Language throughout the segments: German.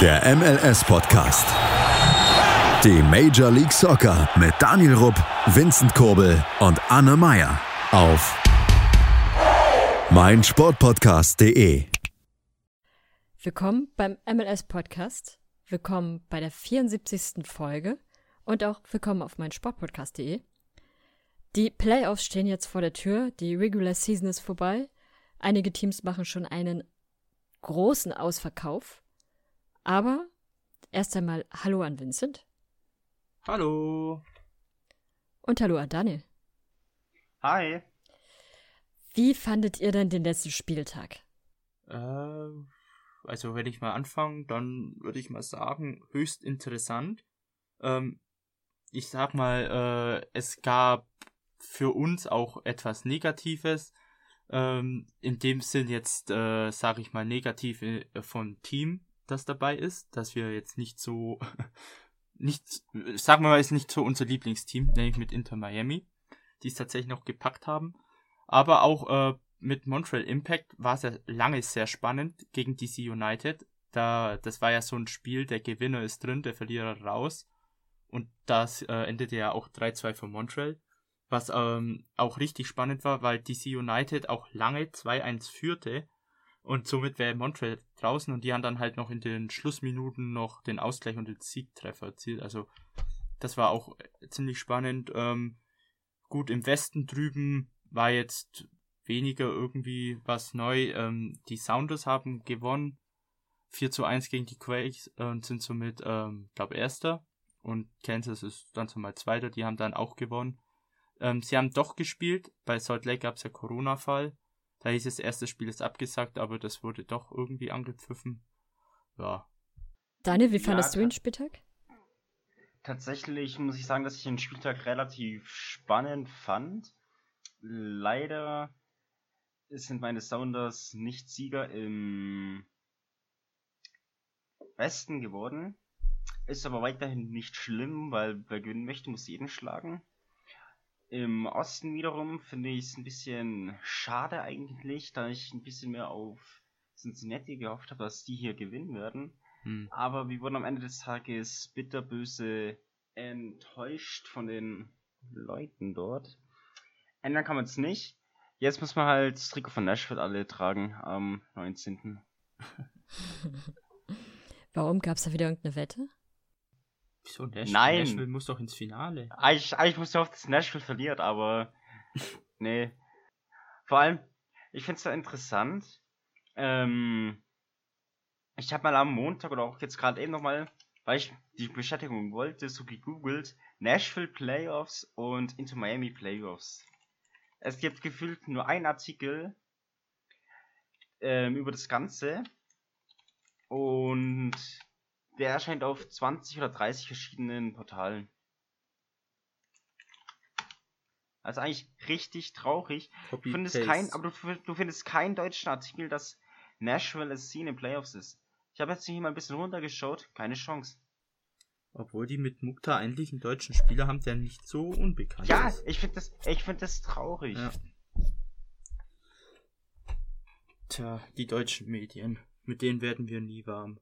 Der MLS-Podcast. Die Major League Soccer mit Daniel Rupp, Vincent Kurbel und Anne Meyer auf meinsportpodcast.de. Willkommen beim MLS-Podcast. Willkommen bei der 74. Folge und auch willkommen auf meinsportpodcast.de. Die Playoffs stehen jetzt vor der Tür, die Regular Season ist vorbei. Einige Teams machen schon einen großen Ausverkauf. Aber erst einmal Hallo an Vincent. Hallo. Und Hallo an Daniel. Hi. Wie fandet ihr denn den letzten Spieltag? Äh, also wenn ich mal anfange, dann würde ich mal sagen, höchst interessant. Ähm, ich sag mal, äh, es gab für uns auch etwas Negatives. Ähm, in dem Sinn jetzt, äh, sage ich mal, negativ äh, vom Team, das dabei ist, dass wir jetzt nicht so, nicht, sagen wir mal, ist nicht so unser Lieblingsteam, nämlich mit Inter Miami, die es tatsächlich noch gepackt haben. Aber auch äh, mit Montreal Impact war es ja lange sehr spannend gegen DC United. Da, das war ja so ein Spiel, der Gewinner ist drin, der Verlierer raus. Und das äh, endete ja auch 3-2 für Montreal. Was ähm, auch richtig spannend war, weil DC United auch lange 2-1 führte. Und somit wäre Montreal draußen und die haben dann halt noch in den Schlussminuten noch den Ausgleich und den Siegtreffer erzielt. Also das war auch ziemlich spannend. Ähm, gut, im Westen drüben war jetzt weniger irgendwie was neu. Ähm, die Sounders haben gewonnen. 4 zu 1 gegen die Quakes äh, und sind somit, ähm, glaube Erster. Und Kansas ist dann zumal Zweiter, die haben dann auch gewonnen. Ähm, sie haben doch gespielt. Bei Salt Lake gab es ja Corona-Fall. Da hieß es, erstes Spiel ist abgesagt, aber das wurde doch irgendwie angepfiffen. Ja. Daniel, wie fandest ja, du den Spieltag? Tatsächlich muss ich sagen, dass ich den Spieltag relativ spannend fand. Leider sind meine Sounders nicht Sieger im Westen geworden. Ist aber weiterhin nicht schlimm, weil wer gewinnen möchte, muss jeden schlagen. Im Osten wiederum finde ich es ein bisschen schade eigentlich, da ich ein bisschen mehr auf Cincinnati gehofft habe, dass die hier gewinnen werden. Hm. Aber wir wurden am Ende des Tages bitterböse enttäuscht von den Leuten dort. Ändern kann man es nicht. Jetzt muss man halt das Trikot von Nashville alle tragen am 19. Warum gab es da wieder irgendeine Wette? Wieso Nashville? Nein. Nashville muss doch ins Finale. Eigentlich, eigentlich musste ich hoffen, dass Nashville verliert, aber nee. Vor allem, ich finde es da interessant. Ähm, ich habe mal am Montag oder auch jetzt gerade eben nochmal, weil ich die Bestätigung wollte, so gegoogelt, Nashville Playoffs und Into Miami Playoffs. Es gibt gefühlt nur einen Artikel ähm, über das Ganze und der erscheint auf 20 oder 30 verschiedenen Portalen. Also eigentlich richtig traurig. du findest kein, aber du, du, findest keinen deutschen Artikel, dass Nashville SC in den Playoffs ist. Ich habe jetzt hier mal ein bisschen runtergeschaut, keine Chance. Obwohl die mit Mukta eigentlich einen deutschen Spieler haben, der nicht so unbekannt ja, ist. Ja, ich finde das, ich finde das traurig. Ja. Tja, die deutschen Medien, mit denen werden wir nie warm.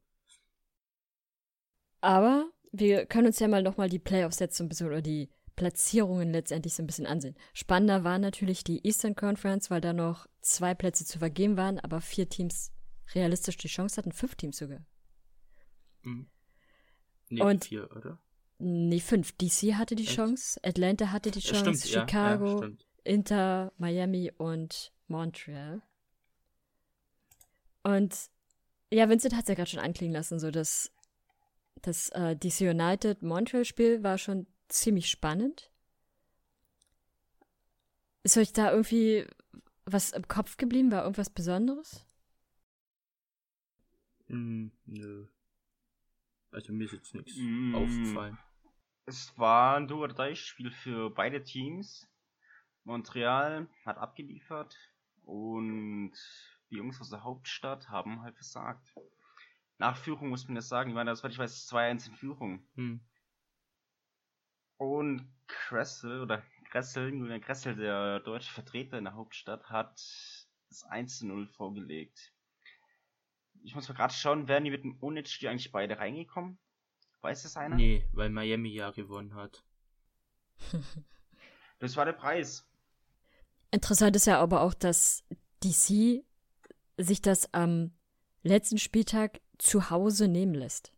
Aber wir können uns ja mal nochmal die Playoffs jetzt so ein bisschen oder die Platzierungen letztendlich so ein bisschen ansehen. Spannender war natürlich die Eastern Conference, weil da noch zwei Plätze zu vergeben waren, aber vier Teams realistisch die Chance hatten, fünf Teams sogar. Mhm. Nee, Und vier, oder? Nee, fünf. DC hatte die Echt? Chance, Atlanta hatte die Chance, stimmt, Chicago, ja, ja, Inter, Miami und Montreal. Und ja, Vincent hat es ja gerade schon anklingen lassen, so dass das äh, DC United Montreal Spiel war schon ziemlich spannend. Ist euch da irgendwie was im Kopf geblieben? War irgendwas Besonderes? Mm, nö. Also mir ist jetzt nichts mm, aufgefallen. Es war ein Do-or-Die-Spiel für beide Teams. Montreal hat abgeliefert und die Jungs aus der Hauptstadt haben halt versagt. Nach Führung muss man das sagen. Ich meine, das war, ich weiß, 2-1 in Führung. Hm. Und Kressel, oder Kressel, Julian Kressel, der deutsche Vertreter in der Hauptstadt, hat das 1-0 vorgelegt. ich muss mal gerade schauen, wären die mit dem Unentschieden eigentlich beide reingekommen? Weiß das einer? Nee, weil Miami ja gewonnen hat. Das war der Preis. Interessant ist ja aber auch, dass DC sich das am letzten Spieltag zu Hause nehmen lässt.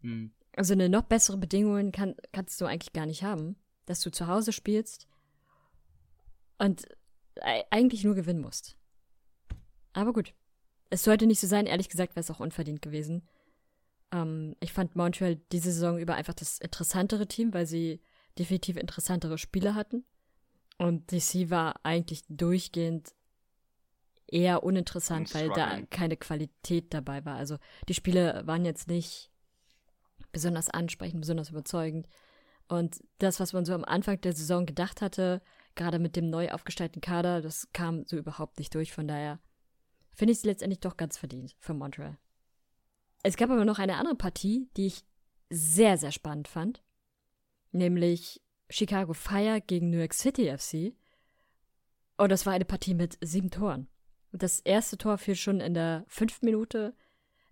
Hm. Also eine noch bessere Bedingungen kann, kannst du eigentlich gar nicht haben, dass du zu Hause spielst und eigentlich nur gewinnen musst. Aber gut. Es sollte nicht so sein, ehrlich gesagt wäre es auch unverdient gewesen. Ähm, ich fand Montreal diese Saison über einfach das interessantere Team, weil sie definitiv interessantere Spiele hatten. Und DC war eigentlich durchgehend eher uninteressant, weil da keine Qualität dabei war. Also die Spiele waren jetzt nicht besonders ansprechend, besonders überzeugend. Und das, was man so am Anfang der Saison gedacht hatte, gerade mit dem neu aufgestellten Kader, das kam so überhaupt nicht durch. Von daher finde ich es letztendlich doch ganz verdient für Montreal. Es gab aber noch eine andere Partie, die ich sehr, sehr spannend fand. Nämlich Chicago Fire gegen New York City FC. Und das war eine Partie mit sieben Toren. Das erste Tor fiel schon in der fünften Minute.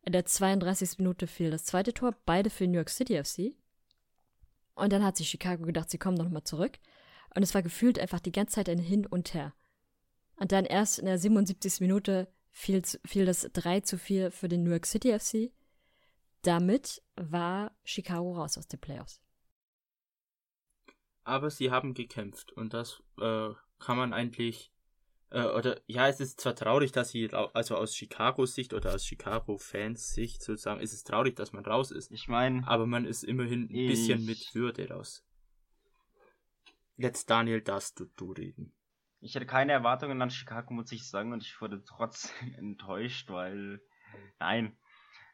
In der 32. Minute fiel das zweite Tor, beide für New York City FC. Und dann hat sich Chicago gedacht, sie kommen noch mal zurück. Und es war gefühlt einfach die ganze Zeit ein Hin und Her. Und dann erst in der 77. Minute fiel, fiel das 3 zu 4 für den New York City FC. Damit war Chicago raus aus den Playoffs. Aber sie haben gekämpft und das äh, kann man eigentlich äh, oder ja, es ist zwar traurig, dass sie also aus Chicagos Sicht oder aus Chicago-Fans Sicht sozusagen ist es traurig, dass man raus ist, Ich meine, aber man ist immerhin ein bisschen mit Würde raus. Jetzt Daniel, darfst du, du reden. ich hatte keine Erwartungen an Chicago, muss ich sagen, und ich wurde trotzdem enttäuscht, weil. Nein.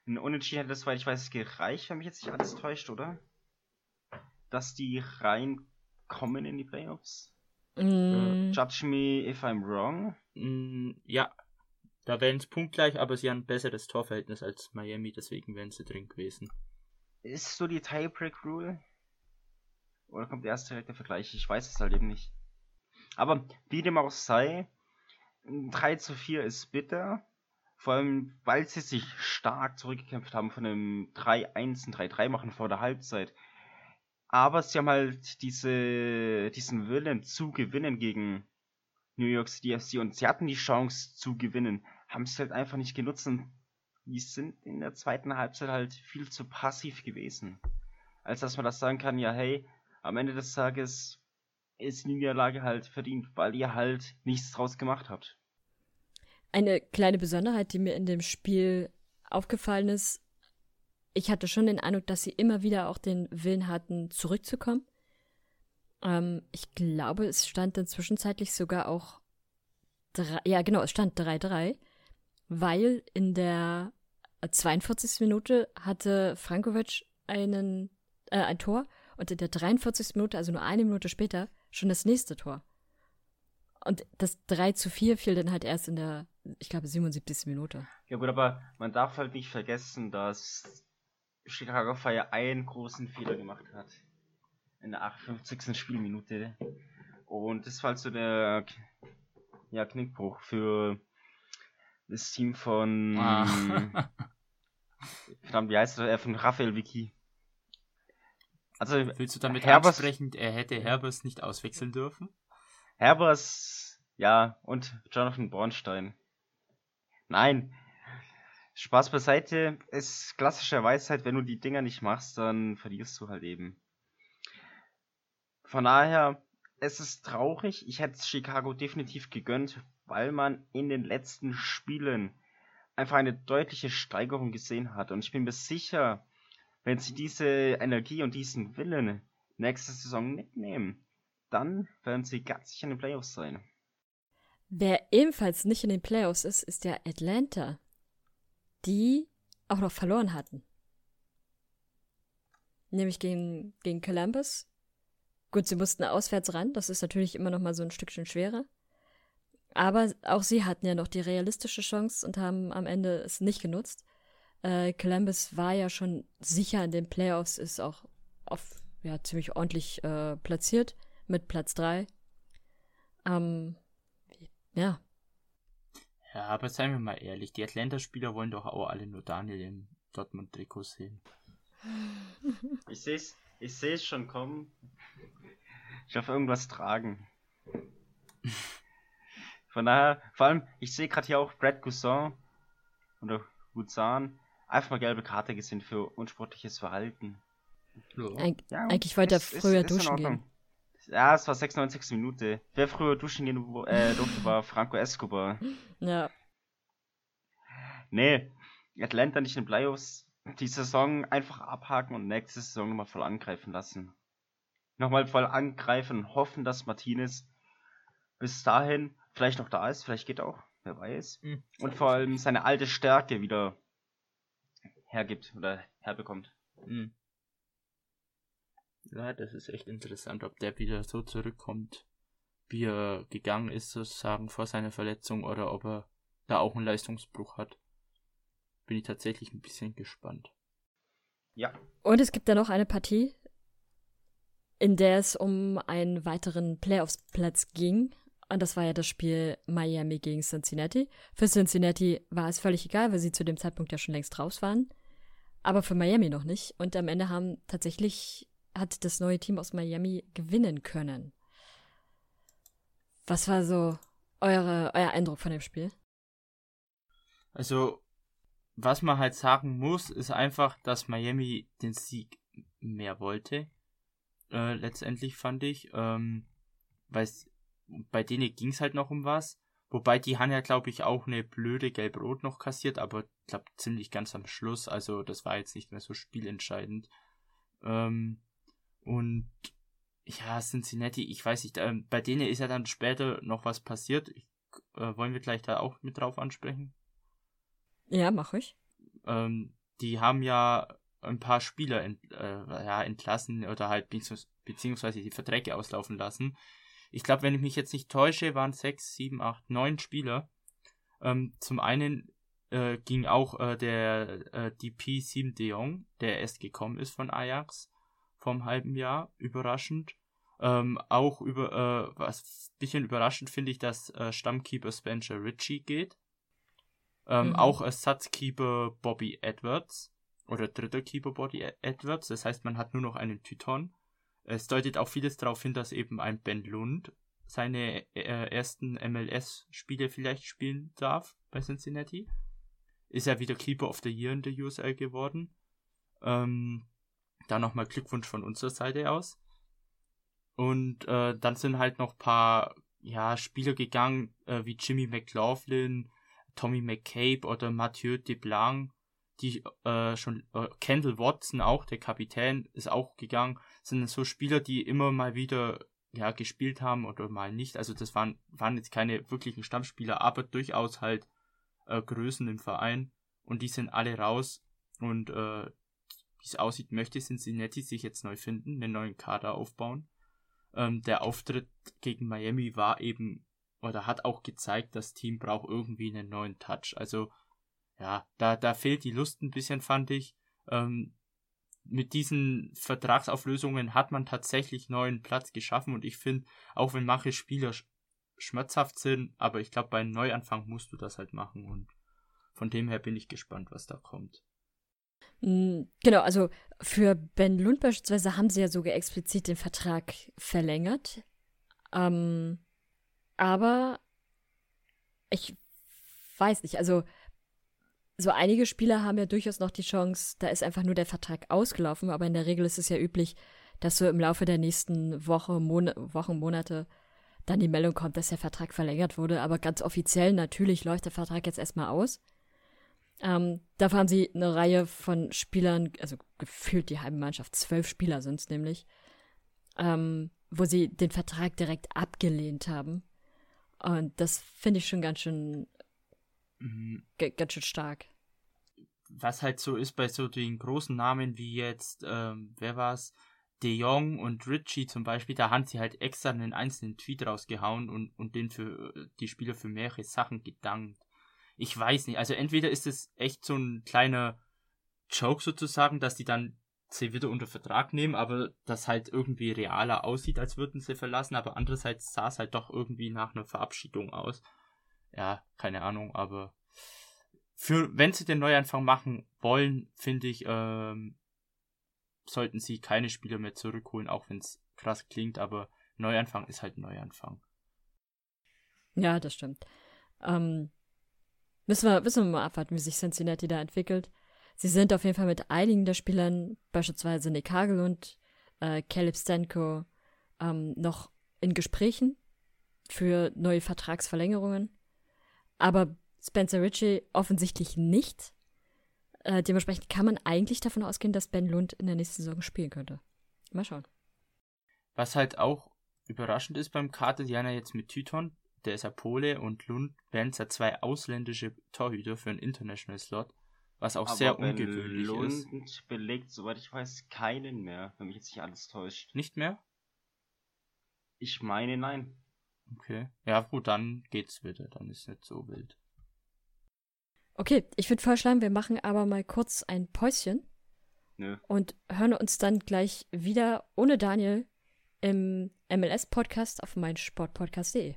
Ein Unentschieden hätte das, weil ich weiß, gereicht, wenn mich jetzt nicht alles täuscht, oder? Dass die reinkommen in die Playoffs? Mm, Judge me if I'm wrong. Mm, ja, da wären es punktgleich, aber sie haben ein besseres Torverhältnis als Miami, deswegen wären sie drin gewesen. Ist so die Tiebreak Rule? Oder kommt erst direkt der Vergleich? Ich weiß es halt eben nicht. Aber wie dem auch sei, ein 3 zu 4 ist bitter. Vor allem, weil sie sich stark zurückgekämpft haben von einem 3-1 und 3-3 machen vor der Halbzeit. Aber sie haben halt diese, diesen Willen zu gewinnen gegen New York City FC und sie hatten die Chance zu gewinnen, haben es halt einfach nicht genutzt und die sind in der zweiten Halbzeit halt viel zu passiv gewesen. Als dass man das sagen kann, ja hey, am Ende des Tages ist die Niederlage halt verdient, weil ihr halt nichts draus gemacht habt. Eine kleine Besonderheit, die mir in dem Spiel aufgefallen ist, ich hatte schon den Eindruck, dass sie immer wieder auch den Willen hatten, zurückzukommen. Ähm, ich glaube, es stand dann zwischenzeitlich sogar auch drei, ja genau, es stand 3-3, weil in der 42. Minute hatte Frankovic einen, äh, ein Tor und in der 43. Minute, also nur eine Minute später, schon das nächste Tor. Und das 3 zu 4 fiel dann halt erst in der, ich glaube, 77. Minute. Ja gut, aber man darf halt nicht vergessen, dass Chicago Fire einen großen Fehler gemacht hat. In der 58. Spielminute. Und das war halt so der ja, Knickbruch für das Team von Ah. verdammt, wie heißt er? Äh, Von Raphael Vicky. Also Willst du damit Herbers- ansprechen, er hätte Herbers nicht auswechseln dürfen? Herbers, ja, und Jonathan Bornstein. Nein, Spaß beiseite. ist klassische Weisheit, wenn du die Dinger nicht machst, dann verlierst du halt eben. Von daher, es ist traurig. Ich hätte es Chicago definitiv gegönnt, weil man in den letzten Spielen einfach eine deutliche Steigerung gesehen hat. Und ich bin mir sicher, wenn sie diese Energie und diesen Willen nächste Saison mitnehmen, dann werden sie ganz sicher in den Playoffs sein. Wer ebenfalls nicht in den Playoffs ist, ist der Atlanta, die auch noch verloren hatten. Nämlich gegen, gegen Columbus. Gut, sie mussten auswärts ran, das ist natürlich immer noch mal so ein Stückchen schwerer. Aber auch sie hatten ja noch die realistische Chance und haben am Ende es nicht genutzt. Äh, Columbus war ja schon sicher in den Playoffs, ist auch auf, ja, ziemlich ordentlich äh, platziert mit Platz 3. Ähm, ja, Ja, aber seien wir mal ehrlich, die Atlanta-Spieler wollen doch auch alle nur Daniel im Dortmund-Trikot sehen. Ich sehe es ich seh's schon kommen. Ich darf irgendwas tragen. Von daher, vor allem, ich sehe gerade hier auch Brad Gusson oder Guzan einfach mal gelbe Karte gesehen für unsportliches Verhalten. Eig ja, eigentlich wollte er früher ist, ist duschen gehen. Ja, es war 96. Minute. Wer früher duschen gehen äh, durfte, war Franco Escobar. Ja. Nee, Atlanta nicht in den Playoffs. Die Saison einfach abhaken und nächste Saison nochmal voll angreifen lassen. Nochmal voll angreifen, hoffen, dass Martinez bis dahin vielleicht noch da ist, vielleicht geht auch, wer weiß. Mhm. Und vor allem seine alte Stärke wieder hergibt oder herbekommt. Mhm. Ja, das ist echt interessant, ob der wieder so zurückkommt, wie er gegangen ist, sozusagen vor seiner Verletzung, oder ob er da auch einen Leistungsbruch hat. Bin ich tatsächlich ein bisschen gespannt. Ja. Und es gibt da noch eine Partie, in der es um einen weiteren Playoffs-Platz ging. Und das war ja das Spiel Miami gegen Cincinnati. Für Cincinnati war es völlig egal, weil sie zu dem Zeitpunkt ja schon längst raus waren. Aber für Miami noch nicht. Und am Ende haben tatsächlich hat das neue Team aus Miami gewinnen können. Was war so eure, euer Eindruck von dem Spiel? Also, was man halt sagen muss, ist einfach, dass Miami den Sieg mehr wollte. Äh, letztendlich fand ich. Ähm, weil bei denen ging es halt noch um was. Wobei die haben ja, glaube ich, auch eine blöde Gelb-Rot noch kassiert, aber ich glaube ziemlich ganz am Schluss. Also das war jetzt nicht mehr so spielentscheidend. Ähm, und ja, Cincinnati, ich weiß nicht, ähm, bei denen ist ja dann später noch was passiert. Ich, äh, wollen wir gleich da auch mit drauf ansprechen? Ja, mach ich. Ähm, die haben ja ein paar Spieler ent, äh, ja, entlassen oder halt beziehungsweise die Verträge auslaufen lassen. Ich glaube, wenn ich mich jetzt nicht täusche, waren sechs, sieben, acht, neun Spieler. Ähm, zum einen äh, ging auch äh, der äh, DP Sim de Jong, der erst gekommen ist von Ajax vom halben Jahr, überraschend. Ähm, auch über, äh, was bisschen überraschend finde ich, dass äh, Stammkeeper Spencer Ritchie geht. Ähm, mhm. Auch Ersatzkeeper Bobby Edwards oder dritter Keeper Bobby e-, Edwards. Das heißt, man hat nur noch einen Tyton. Es deutet auch vieles darauf hin, dass eben ein Ben Lund seine äh, ersten MLS-Spiele vielleicht spielen darf bei Cincinnati. Ist er wieder Keeper of the Year in der USL geworden. Ähm, da nochmal Glückwunsch von unserer Seite aus. Und äh, dann sind halt noch paar ja, Spieler gegangen, äh, wie Jimmy McLaughlin, Tommy McCabe oder Mathieu Deblanc, die äh, schon, äh, Kendall Watson auch, der Kapitän, ist auch gegangen, sind so Spieler, die immer mal wieder ja, gespielt haben oder mal nicht. Also das waren, waren jetzt keine wirklichen Stammspieler, aber durchaus halt äh, Größen im Verein. Und die sind alle raus. Und äh, wie es aussieht, möchte Cincinnati sich jetzt neu finden, einen neuen Kader aufbauen. Ähm, der Auftritt gegen Miami war eben oder hat auch gezeigt, das Team braucht irgendwie einen neuen Touch. Also ja, da, da fehlt die Lust ein bisschen, fand ich. Ähm, mit diesen Vertragsauflösungen hat man tatsächlich neuen Platz geschaffen und ich finde, auch wenn manche Spieler sch schmerzhaft sind, aber ich glaube, bei einem Neuanfang musst du das halt machen und von dem her bin ich gespannt, was da kommt. Hm, genau, also für Ben Lund beispielsweise haben sie ja sogar explizit den Vertrag verlängert. Ähm, aber ich weiß nicht, also so einige Spieler haben ja durchaus noch die Chance, da ist einfach nur der Vertrag ausgelaufen, aber in der Regel ist es ja üblich, dass so im Laufe der nächsten Woche, Mon Wochen, Monate dann die Meldung kommt, dass der Vertrag verlängert wurde. Aber ganz offiziell natürlich läuft der Vertrag jetzt erstmal aus. Ähm, dafür haben sie eine Reihe von Spielern, also gefühlt die halbe Mannschaft, zwölf Spieler sind es nämlich, ähm, wo sie den Vertrag direkt abgelehnt haben. Und das finde ich schon ganz schön, mhm. ganz schön stark. Was halt so ist bei so den großen Namen wie jetzt, ähm, wer war's? De Jong und Richie zum Beispiel, da haben sie halt extra einen einzelnen Tweet rausgehauen und, und den für die Spieler für mehrere Sachen gedankt ich weiß nicht. Also entweder ist es echt so ein kleiner Joke sozusagen, dass die dann sie wieder unter Vertrag nehmen, aber das halt irgendwie realer aussieht, als würden sie verlassen, aber andererseits sah es halt doch irgendwie nach einer Verabschiedung aus. ja, keine Ahnung, aber für, wenn sie den Neuanfang machen wollen, finde ich, ähm, sollten sie keine Spieler mehr zurückholen, auch wenn es krass klingt, aber Neuanfang ist halt Neuanfang. Ja, das stimmt. Ähm, müssen, wir, müssen wir mal abwarten, wie sich Cincinnati da entwickelt. Sie sind auf jeden Fall mit einigen der Spielern, beispielsweise Nick Hagel und äh, Caleb Stanko, ähm, noch in Gesprächen für neue Vertragsverlängerungen. Aber Spencer Ritchie offensichtlich nicht. Äh, dementsprechend kann man eigentlich davon ausgehen, dass Ben Lund in der nächsten Saison spielen könnte. Mal schauen. Was halt auch überraschend ist beim Kater, die haben ja jetzt mit Tyton, der ist ja Pole, und Lund wären ja zwei ausländische Torhüter für einen International Slot, was auch Aber sehr ungewöhnlich Lund ist. belegt, soweit ich weiß, keinen mehr, wenn mich jetzt nicht alles täuscht. Nicht mehr? Ich meine, nein. Okay. Ja, gut, dann geht's wieder. Dann ist nicht so wild. Okay, ich würde vorschlagen, wir machen aber mal kurz ein Päuschen Nö. und hören uns dann gleich wieder ohne Daniel im MLS-Podcast auf meinsportpodcast.de.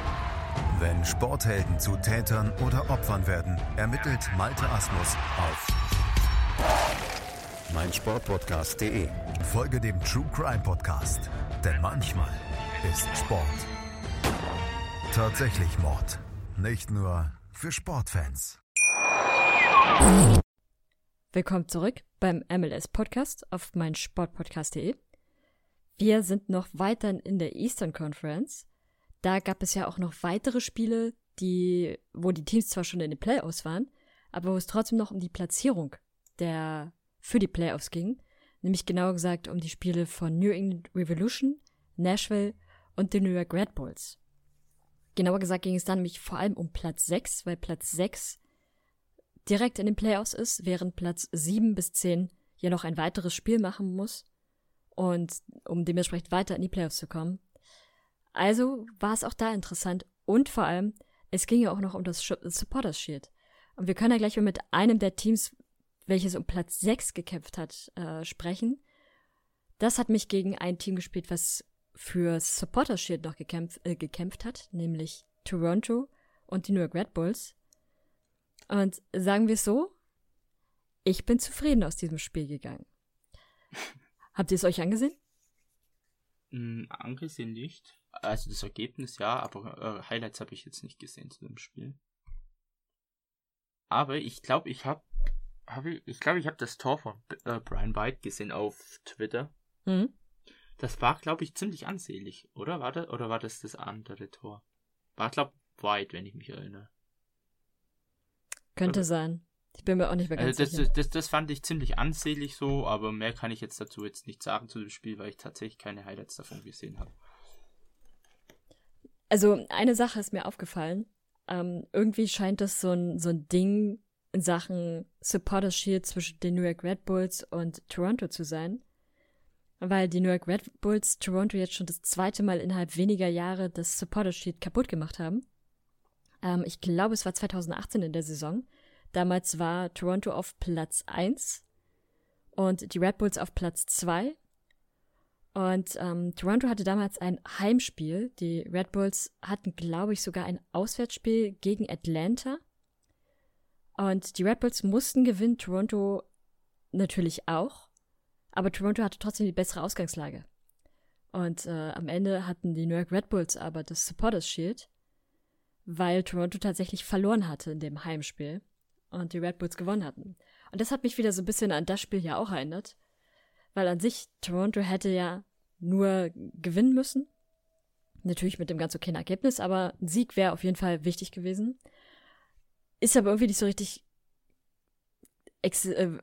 Wenn Sporthelden zu Tätern oder Opfern werden, ermittelt Malte Asmus auf meinsportpodcast.de. Folge dem True Crime Podcast, denn manchmal ist Sport tatsächlich Mord. Nicht nur für Sportfans. Willkommen zurück beim MLS-Podcast auf meinsportpodcast.de. Wir sind noch weiterhin in der Eastern Conference. Da gab es ja auch noch weitere Spiele, die, wo die Teams zwar schon in den Playoffs waren, aber wo es trotzdem noch um die Platzierung der, für die Playoffs ging. Nämlich genauer gesagt um die Spiele von New England Revolution, Nashville und den New York Red Bulls. Genauer gesagt ging es dann nämlich vor allem um Platz 6, weil Platz 6 direkt in den Playoffs ist, während Platz 7 bis 10 ja noch ein weiteres Spiel machen muss und um dementsprechend weiter in die Playoffs zu kommen. Also war es auch da interessant und vor allem, es ging ja auch noch um das Supporters Shield. Und wir können ja gleich mal mit einem der Teams, welches um Platz 6 gekämpft hat, äh, sprechen. Das hat mich gegen ein Team gespielt, was für Supporters Shield noch gekämpft, äh, gekämpft hat, nämlich Toronto und die New York Red Bulls. Und sagen wir es so, ich bin zufrieden aus diesem Spiel gegangen. Habt ihr es euch angesehen? Angesehen nicht. Also das Ergebnis ja, aber äh, Highlights habe ich jetzt nicht gesehen zu dem Spiel. Aber ich glaube, ich habe hab ich, ich glaube, ich habe das Tor von äh, Brian White gesehen auf Twitter. Mhm. Das war, glaube ich, ziemlich ansehlich, oder? War das, oder war das das andere Tor? War, glaube White, wenn ich mich erinnere. Könnte Also- sein. Ich bin mir auch nicht mehr ganz Also das, sicher. das, das, das fand ich ziemlich ansehlich so, aber mehr kann ich jetzt dazu jetzt nicht sagen zu dem Spiel, weil ich tatsächlich keine Highlights davon gesehen habe. Also eine Sache ist mir aufgefallen. Ähm, irgendwie scheint das so ein, so ein Ding in Sachen Supporters Shield zwischen den New York Red Bulls und Toronto zu sein. Weil die New York Red Bulls Toronto jetzt schon das zweite Mal innerhalb weniger Jahre das Supporters Shield kaputt gemacht haben. Ähm, ich glaube, es war 2018 in der Saison. Damals war Toronto auf Platz 1 und die Red Bulls auf Platz 2. Und ähm, Toronto hatte damals ein Heimspiel. Die Red Bulls hatten, glaube ich, sogar ein Auswärtsspiel gegen Atlanta. Und die Red Bulls mussten gewinnen, Toronto natürlich auch. Aber Toronto hatte trotzdem die bessere Ausgangslage. Und äh, am Ende hatten die New York Red Bulls aber das Supporters Shield, weil Toronto tatsächlich verloren hatte in dem Heimspiel und die Red Bulls gewonnen hatten. Und das hat mich wieder so ein bisschen an das Spiel ja auch erinnert. Weil an sich Toronto hätte ja nur gewinnen müssen. Natürlich mit dem ganz okayen Ergebnis, aber ein Sieg wäre auf jeden Fall wichtig gewesen. Ist aber irgendwie nicht so richtig, äh,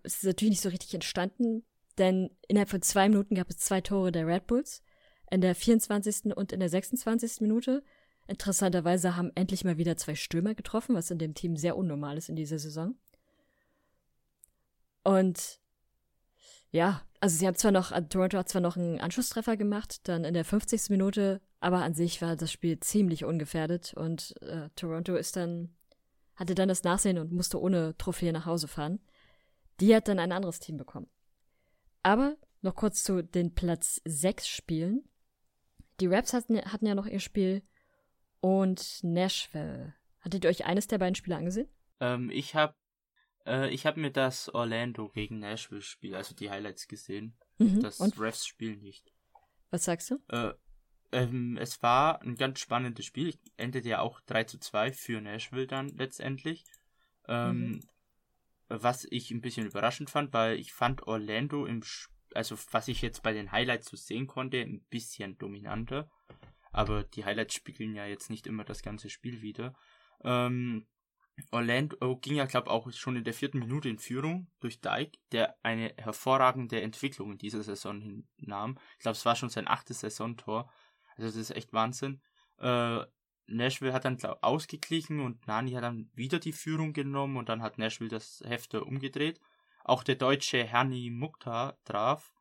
ist natürlich nicht so richtig entstanden, denn innerhalb von zwei Minuten gab es zwei Tore der Red Bulls. In der 24. und in der 26. Minute. Interessanterweise haben endlich mal wieder zwei Stürmer getroffen, was in dem Team sehr unnormal ist in dieser Saison. Und ja, also sie haben zwar noch, äh, Toronto hat zwar noch einen Anschlusstreffer gemacht, dann in der 50. Minute, aber an sich war das Spiel ziemlich ungefährdet und äh, Toronto ist dann, hatte dann das Nachsehen und musste ohne Trophäe nach Hause fahren. Die hat dann ein anderes Team bekommen. Aber noch kurz zu den Platz 6 Spielen. Die Raps hatten, hatten ja noch ihr Spiel und Nashville. Hattet ihr euch eines der beiden Spiele angesehen? Ähm, ich habe äh, ich habe mir das Orlando gegen Nashville Spiel, also die Highlights gesehen. Mhm. Das Und Refs Spiel nicht. was sagst du? Äh, ähm, es war ein ganz spannendes Spiel. Endete ja auch 3 zu 2 für Nashville dann letztendlich. Ähm, Was ich ein bisschen überraschend fand, weil ich fand Orlando im, Sch- also was ich jetzt bei den Highlights so sehen konnte, ein bisschen dominanter. Aber die Highlights spiegeln ja jetzt nicht immer das ganze Spiel wieder. Ähm, Orlando ging ja, glaube auch schon in der vierten Minute in Führung durch Dyke, der eine hervorragende Entwicklung in dieser Saison hinnahm. Ich glaube, es war schon sein achtes Saisontor. Also das ist echt Wahnsinn. Äh, Nashville hat dann glaub, ausgeglichen und Nani hat dann wieder die Führung genommen und dann hat Nashville das Hefte umgedreht. Auch der deutsche Herni Mukhtar traf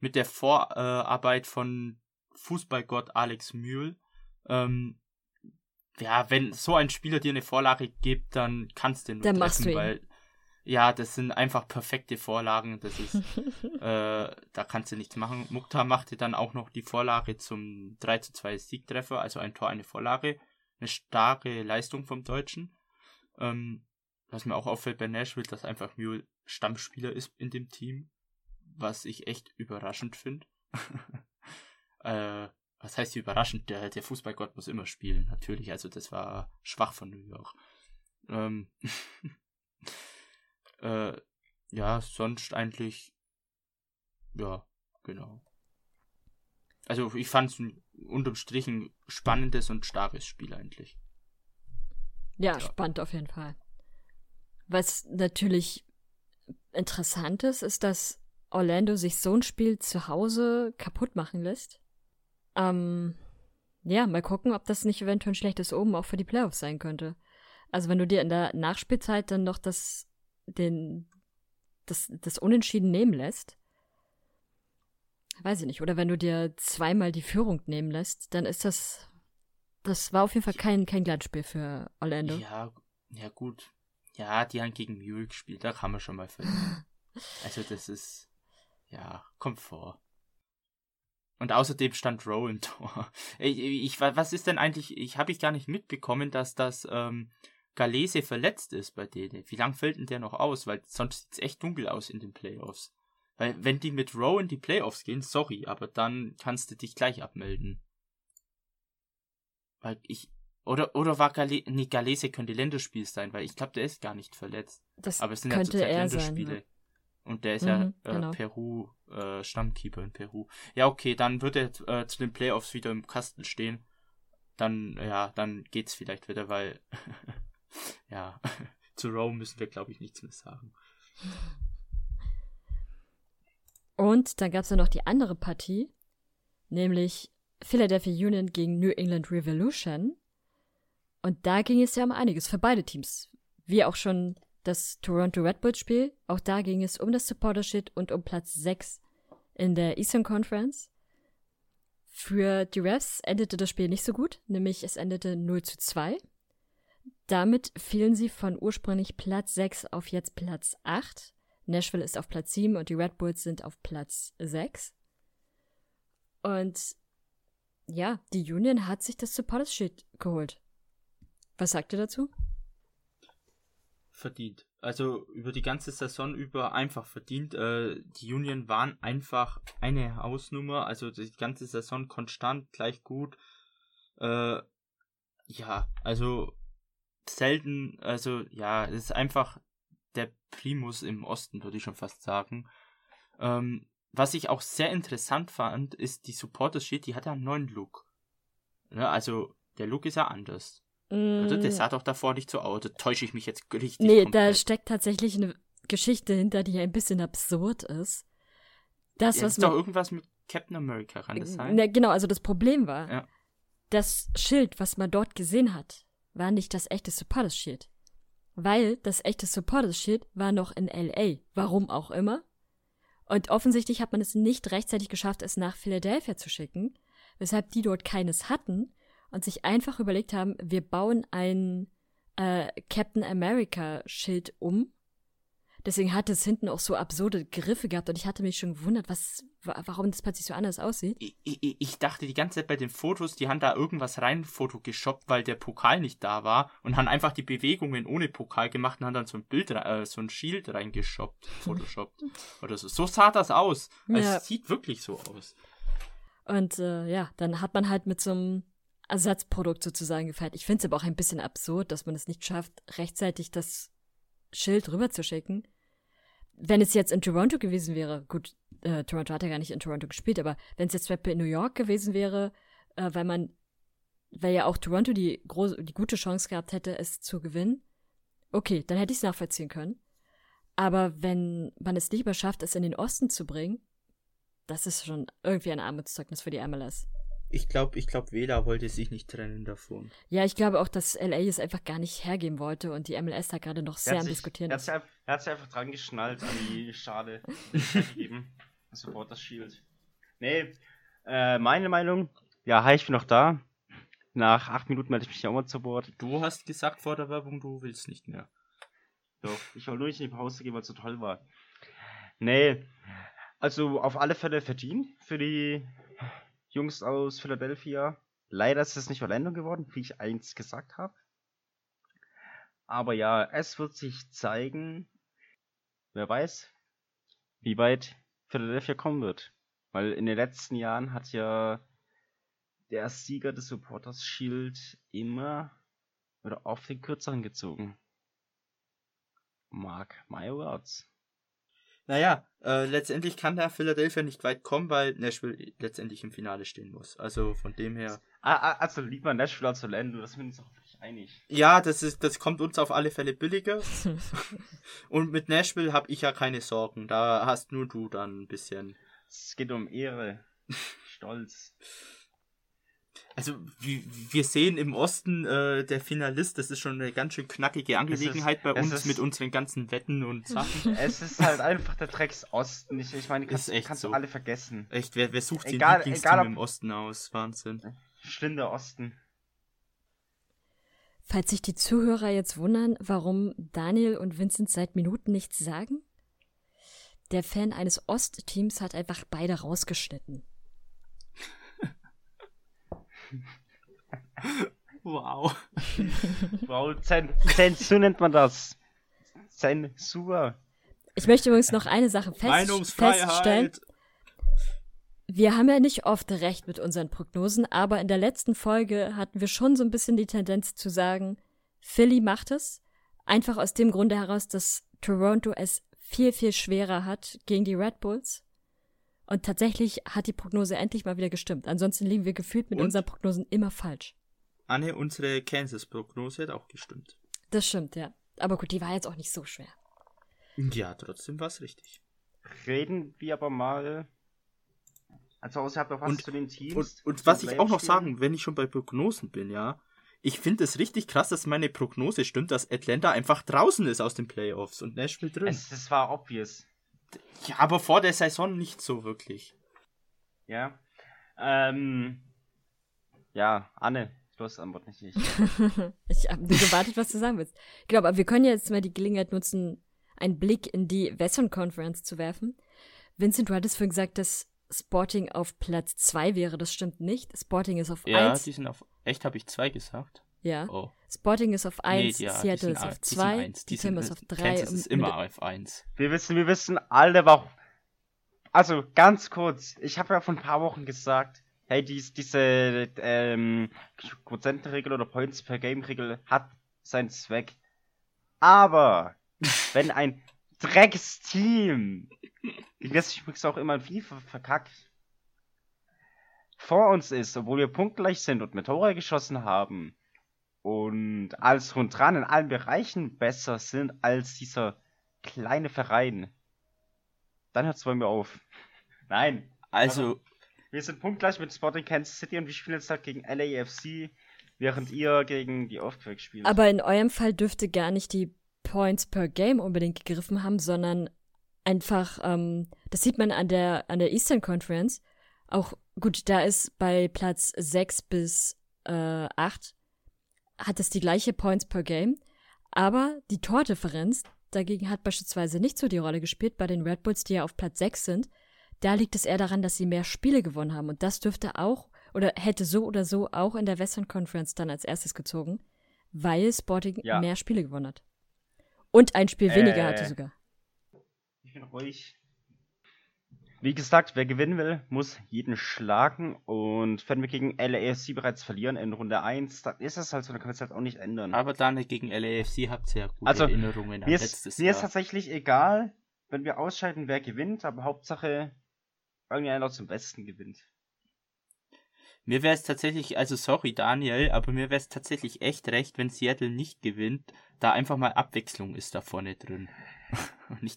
mit der Vorarbeit von Fußballgott Alex Mühl. Ähm, ja, wenn so ein Spieler dir eine Vorlage gibt, dann kannst du ihn nur Dann machst treffen, du ihn. weil ja, das sind einfach perfekte Vorlagen. Das ist, äh, da kannst du nichts machen. Mukhtar machte dann auch noch die Vorlage zum 3 zu 2 Siegtreffer, also ein Tor, eine Vorlage. Eine starke Leistung vom Deutschen. Ähm, was mir auch auffällt bei Nashville, dass einfach Mule Stammspieler ist in dem Team, was ich echt überraschend finde. äh, was heißt überraschend? Der, der Fußballgott muss immer spielen, natürlich. Also das war schwach von New York. Ähm, äh, ja, sonst eigentlich, ja, genau. Also ich fand es unterm Strich ein spannendes und starkes Spiel eigentlich. Ja, Ja. spannend auf jeden Fall. Was natürlich interessant ist, ist, dass Orlando sich so ein Spiel zu Hause kaputt machen lässt. Ähm, ja, mal gucken, ob das nicht eventuell ein schlechtes Omen auch für die Playoffs sein könnte. Also wenn du dir in der Nachspielzeit dann noch das, den, das, das Unentschieden nehmen lässt, weiß ich nicht, oder wenn du dir zweimal die Führung nehmen lässt, dann ist das, das war auf jeden Fall kein, kein Glanzspiel für Orlando. Ja, ja gut. Ja, die haben gegen Mule gespielt, da kann man schon mal verlieren. also das ist, ja, kommt vor. Und außerdem stand Rowe im Tor. Ich, ich, was ist denn eigentlich, ich habe ich gar nicht mitbekommen, dass das ähm, Galese verletzt ist bei denen. Wie lang fällt denn der noch aus? Weil sonst sieht's echt dunkel aus in den Playoffs. Weil wenn die mit Rowe in die Playoffs gehen, sorry, aber dann kannst du dich gleich abmelden. Weil ich, oder, oder war Gale, nee, Galese könnte Länderspiel sein, weil ich glaube, der ist gar nicht verletzt. Das Aber es sind ja könnte zurzeit er sein. Länderspiele. Und der ist Mhm, ja äh, genau. Peru, äh, Stammkeeper in Peru. Ja, okay, dann wird er äh, zu den Playoffs wieder im Kasten stehen. Dann, ja, dann geht's vielleicht wieder, weil, ja, zu Rome müssen wir, glaube ich, nichts mehr sagen. Und dann gab es ja noch die andere Partie, nämlich Philadelphia Union gegen New England Revolution. Und da ging es ja um einiges für beide Teams. Wie auch schon das Toronto Red Bull Spiel. Auch da ging es um das Supporter-Shit und um Platz 6 in der Eastern Conference. Für die Refs endete das Spiel nicht so gut, nämlich es endete 0 zu 2. Damit fielen sie von ursprünglich Platz 6 auf jetzt Platz 8. Nashville ist auf Platz 7 und die Red Bulls sind auf Platz 6. Und ja, die Union hat sich das Supporters Sheet geholt. Was sagt ihr dazu? Verdient. Also über die ganze Saison über einfach verdient. Äh, die Union waren einfach eine Hausnummer, also die ganze Saison konstant, gleich gut. Äh, ja, also selten, also ja, es ist einfach der Primus im Osten, würde ich schon fast sagen. Ähm, was ich auch sehr interessant fand, ist die Supporters Sheet, die hat ja einen neuen Look. Ja, also der Look ist ja anders. Also der sah doch davor nicht so aus. Da täusche ich mich jetzt richtig. Mm. nee, da komplett. steckt tatsächlich eine Geschichte hinter, die ein bisschen absurd ist. Das, Ja, was ist doch irgendwas mit Captain America, kann das sein? Na, genau, also das Problem war, Ja. das Schild, was man dort gesehen hat, war nicht das echte Supporters Schild. weil das echte Supporters Shield war noch in LA. Warum auch immer. Und offensichtlich hat man es nicht rechtzeitig geschafft, es nach Philadelphia zu schicken, weshalb die dort keines hatten und sich einfach überlegt haben, wir bauen ein äh, Captain America Schild um. Deswegen hat es hinten auch so absurde Griffe gehabt und ich hatte mich schon gewundert, was, wa- warum das plötzlich so anders aussieht. Ich, ich, ich dachte die ganze Zeit bei den Fotos, die haben da irgendwas rein photogeshoppt, weil der Pokal nicht da war und haben einfach die Bewegungen ohne Pokal gemacht und haben dann so ein Bild, äh, so ein Shield reingeshoppt, photoshoppt oder so. So sah das aus. Also Ja. Es sieht wirklich so aus. Und äh, ja, dann hat man halt mit so einem Ersatzprodukt sozusagen gefeiert. Ich finde es aber auch ein bisschen absurd, dass man es nicht schafft, rechtzeitig das Schild rüberzuschicken. Wenn es jetzt in Toronto gewesen wäre, gut, äh, Toronto hat ja gar nicht in Toronto gespielt, aber wenn es jetzt in New York gewesen wäre, äh, weil man, weil ja auch Toronto die, große, die gute Chance gehabt hätte, es zu gewinnen, okay, dann hätte ich es nachvollziehen können. Aber wenn man es lieber schafft, es in den Osten zu bringen, das ist schon irgendwie ein Armutszeugnis für die MLS. Ich glaube, ich glaube, Vela wollte sich nicht trennen davon. Ja, ich glaube auch, dass LA es einfach gar nicht hergeben wollte und die MLS da gerade noch sehr am Diskutieren er hat ist. sich einfach- Er hat sich einfach dran geschnallt an die Schale gegeben. Support das Shield. Nee, äh, meine Meinung, ja, hi, ich bin noch da. Nach acht Minuten melde ich mich ja auch mal zu Bord. Du hast gesagt vor der Werbung, du willst nicht mehr. Doch, ich wollte nur nicht in die Pause gehen, weil es so toll war. Nee, also auf alle Fälle verdient für die Jungs aus Philadelphia. Leider ist es nicht Orlando geworden, wie ich eins gesagt habe. Aber ja, es wird sich zeigen, wer weiß, wie weit Philadelphia kommen wird. Weil in den letzten Jahren hat ja der Sieger des Supporters Shield immer oder auf den kürzeren gezogen. Mark my words. Naja, äh, letztendlich kann der Philadelphia nicht weit kommen, weil Nashville letztendlich im Finale stehen muss. Also von dem her. Ah, ah, also lieber Nashville als Orlando, das sind wir uns auch wirklich einig. Ja, das ist, das kommt uns auf alle Fälle billiger. Und mit Nashville habe ich ja keine Sorgen. Da hast nur du dann ein bisschen. Es geht um Ehre, Stolz. Also wir, wir sehen im Osten äh, der Finalist, das ist schon eine ganz schön knackige Angelegenheit bei es uns ist- mit unseren ganzen Wetten und Sachen. Es ist halt einfach der Drecks Osten. Ich, ich meine, kannst, Ist echt kannst so. du alle vergessen. Echt, wer, wer sucht Egal- ein Lieblingsteam ob- im Osten aus? Wahnsinn. Schlimm der Osten. Falls sich die Zuhörer jetzt wundern, warum Daniel und Vincent seit Minuten nichts sagen, der Fan eines Ostteams hat einfach beide rausgeschnitten. Wow. Wow, Zen Zensur nennt man das. Zensur. Ich möchte übrigens noch eine Sache fest feststellen. Wir haben ja nicht oft recht mit unseren Prognosen, aber in der letzten Folge hatten wir schon so ein bisschen die Tendenz zu sagen, Philly macht es. Einfach aus dem Grunde heraus, dass Toronto es viel, viel schwerer hat gegen die Red Bulls. Und tatsächlich hat die Prognose endlich mal wieder gestimmt. Ansonsten liegen wir gefühlt mit Und? unseren Prognosen immer falsch. Anne, unsere Kansas-Prognose hat auch gestimmt. Das stimmt, ja. Aber gut, die war jetzt auch nicht so schwer. Ja, trotzdem war es richtig. Reden wir aber mal. Also außerhalb noch was Und- zu den Teams. Und, und was ich auch noch sagen, wenn ich schon bei Prognosen bin, ja, ich finde es richtig krass, dass meine Prognose stimmt, dass Atlanta einfach draußen ist aus den Playoffs und Nashville drin. Es, das war obvious. Ja, aber vor der Saison nicht so wirklich. Ja. Ähm. Ja, Anne, du hast Antwort nicht ich. Ich habe nur gewartet, was du sagen willst. Genau, aber wir können jetzt mal die Gelegenheit nutzen, einen Blick in die Western Conference zu werfen. Vincent, du hattest vorhin gesagt, dass Sporting auf Platz zwei wäre. Das stimmt nicht. Sporting ist auf Ja, eins. die sind auf. Echt, habe ich zwei gesagt? Ja. Oh. Sporting ist auf eins, ja, die Seattle ist a- auf die sind zwei, eins. die sind- Tim ist auf drei. Kansas und ist immer mit- auf eins. Wir wissen, wir wissen alle, warum. Also, ganz kurz. Ich habe ja vor ein paar Wochen gesagt, hey, dies, diese ähm, Quotientenregel oder Points per Game Regel hat seinen Zweck. Aber, wenn ein Drecksteam, gegen das ich übrigens auch immer in FIFA verkackt, vor uns ist, obwohl wir punktgleich sind und mehr Tore geschossen haben und alles rund dran in allen Bereichen besser sind als dieser kleine Verein, dann hört's bei mir auf. Nein, Also, wir sind punktgleich mit Sporting Kansas City und wir spielen jetzt halt gegen LAFC, während ihr gegen die Earthquake spielt. Aber in eurem Fall dürfte gar nicht die Points per Game unbedingt gegriffen haben, sondern einfach, ähm, das sieht man an der, an der Eastern Conference. Auch gut, da ist bei Platz 6 bis äh, 8 hat es die gleiche Points per Game, aber die Tordifferenz dagegen hat beispielsweise nicht so die Rolle gespielt bei den Red Bulls, die ja auf Platz 6 sind. Da liegt es eher daran, dass sie mehr Spiele gewonnen haben und das dürfte auch oder hätte so oder so auch in der Western Conference dann als erstes gezogen, weil Sporting Ja. mehr Spiele gewonnen hat. Und ein Spiel weniger Äh. hatte sogar. Ich bin ruhig. Wie gesagt, wer gewinnen will, muss jeden schlagen. Und wenn wir gegen LAFC bereits verlieren in Runde 1, dann ist es halt so, dann können wir es halt auch nicht ändern. Aber dann gegen LAFC habt ihr ja gute Also, Erinnerungen an mir letztes ist, mir ist Jahr. tatsächlich egal, wenn wir ausscheiden, wer gewinnt, aber Hauptsache irgendeiner zum Besten gewinnt. Mir wäre es tatsächlich, also sorry Daniel, aber mir wäre es tatsächlich echt recht, wenn Seattle nicht gewinnt, da einfach mal Abwechslung ist da vorne drin.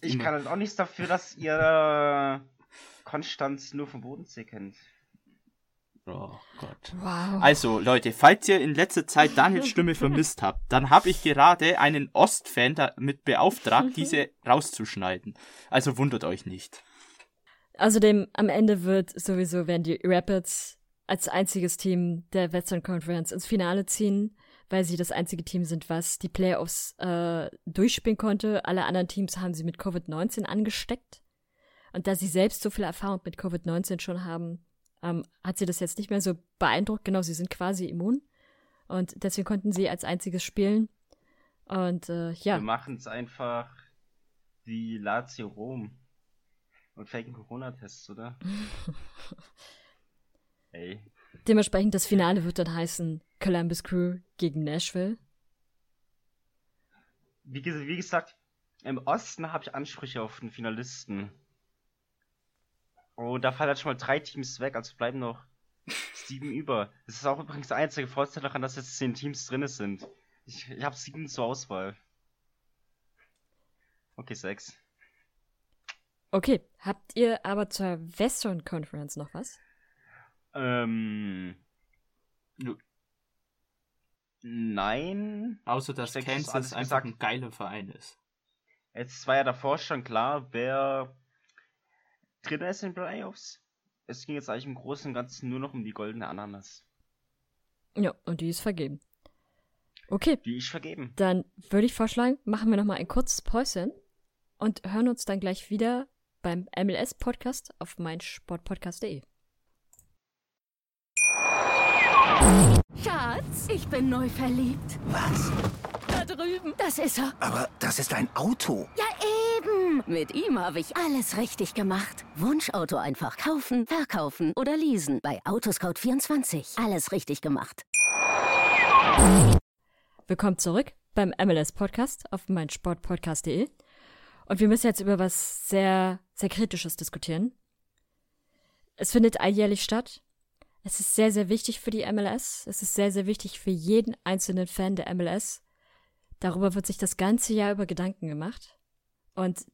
Ich immer. kann halt auch nichts dafür, dass ihr Konstanz nur vom Bodensee kennt. Oh Gott. Wow. Also, Leute, falls ihr in letzter Zeit Daniels Stimme vermisst habt, dann habe ich gerade einen Ostfan damit beauftragt, diese rauszuschneiden. Also wundert euch nicht. Außerdem, am Ende wird sowieso, werden die Rapids als einziges Team der Western Conference ins Finale ziehen, weil sie das einzige Team sind, was die Playoffs äh, durchspielen konnte. Alle anderen Teams haben sie mit Covid-19 angesteckt. Und da sie selbst so viel Erfahrung mit Covid-19 schon haben, ähm, hat sie das jetzt nicht mehr so beeindruckt. Genau, sie sind quasi immun. Und deswegen konnten sie als einziges spielen. Und äh, ja. Wir machen es einfach wie Lazio Rom. Und faken Corona-Tests, oder? Ey. Dementsprechend das Finale wird dann heißen Columbus Crew gegen Nashville. Wie, wie gesagt, im Osten habe ich Ansprüche auf den Finalisten. Oh, da fallen halt schon mal drei Teams weg, also bleiben noch sieben über. Das ist auch übrigens der einzige Vorteil daran, dass jetzt zehn Teams drin sind. Ich, ich habe sieben zur Auswahl. Okay, sechs. Okay, habt ihr aber zur Western Conference noch was? Ähm. nu- Nein. Außer dass Kansas einfach gesagt. ein geiler Verein ist. Jetzt war ja davor schon klar, wer drin ist in den Playoffs. Es ging jetzt eigentlich im Großen und Ganzen nur noch um die goldene Ananas, Ja, und die ist vergeben. Okay, die ich vergeben. dann würde ich vorschlagen, machen wir nochmal ein kurzes Päuschen und hören uns dann gleich wieder beim MLS-Podcast auf meinsportpodcast.de. Schatz, ich bin neu verliebt. Was? Da drüben. Das ist er. Aber das ist ein Auto. Ja, Mit ihm habe ich alles richtig gemacht. Wunschauto einfach kaufen, verkaufen oder leasen. Bei Autoscout24. Alles richtig gemacht. Willkommen zurück beim MLS-Podcast auf meinsportpodcast.de. Und wir müssen jetzt über was sehr, sehr Kritisches diskutieren. Es findet alljährlich statt. Es ist sehr, sehr wichtig für die MLS. Es ist sehr, sehr wichtig für jeden einzelnen Fan der MLS. Darüber wird sich das ganze Jahr über Gedanken gemacht. Und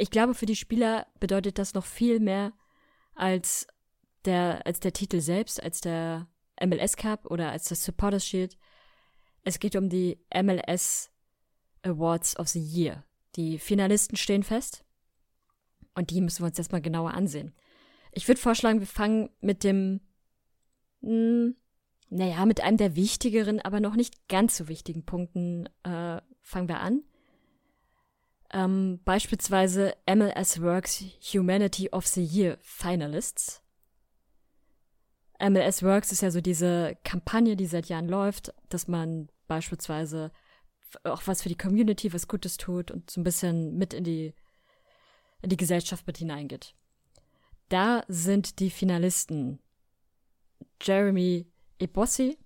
ich glaube, für die Spieler bedeutet das noch viel mehr als der, als der Titel selbst, als der MLS Cup oder als das Supporters Shield. Es geht um die MLS Awards of the Year. Die Finalisten stehen fest. Und die müssen wir uns jetzt mal genauer ansehen. Ich würde vorschlagen, wir fangen mit dem, mh, naja, mit einem der wichtigeren, aber noch nicht ganz so wichtigen Punkten äh, fangen wir an. Ähm, beispielsweise MLS Works Humanity of the Year Finalists. MLS Works ist ja so diese Kampagne, die seit Jahren läuft, dass man beispielsweise auch was für die Community, was Gutes tut und so ein bisschen mit in die, in die Gesellschaft mit hineingeht. Da sind die Finalisten Jeremy Ebossi,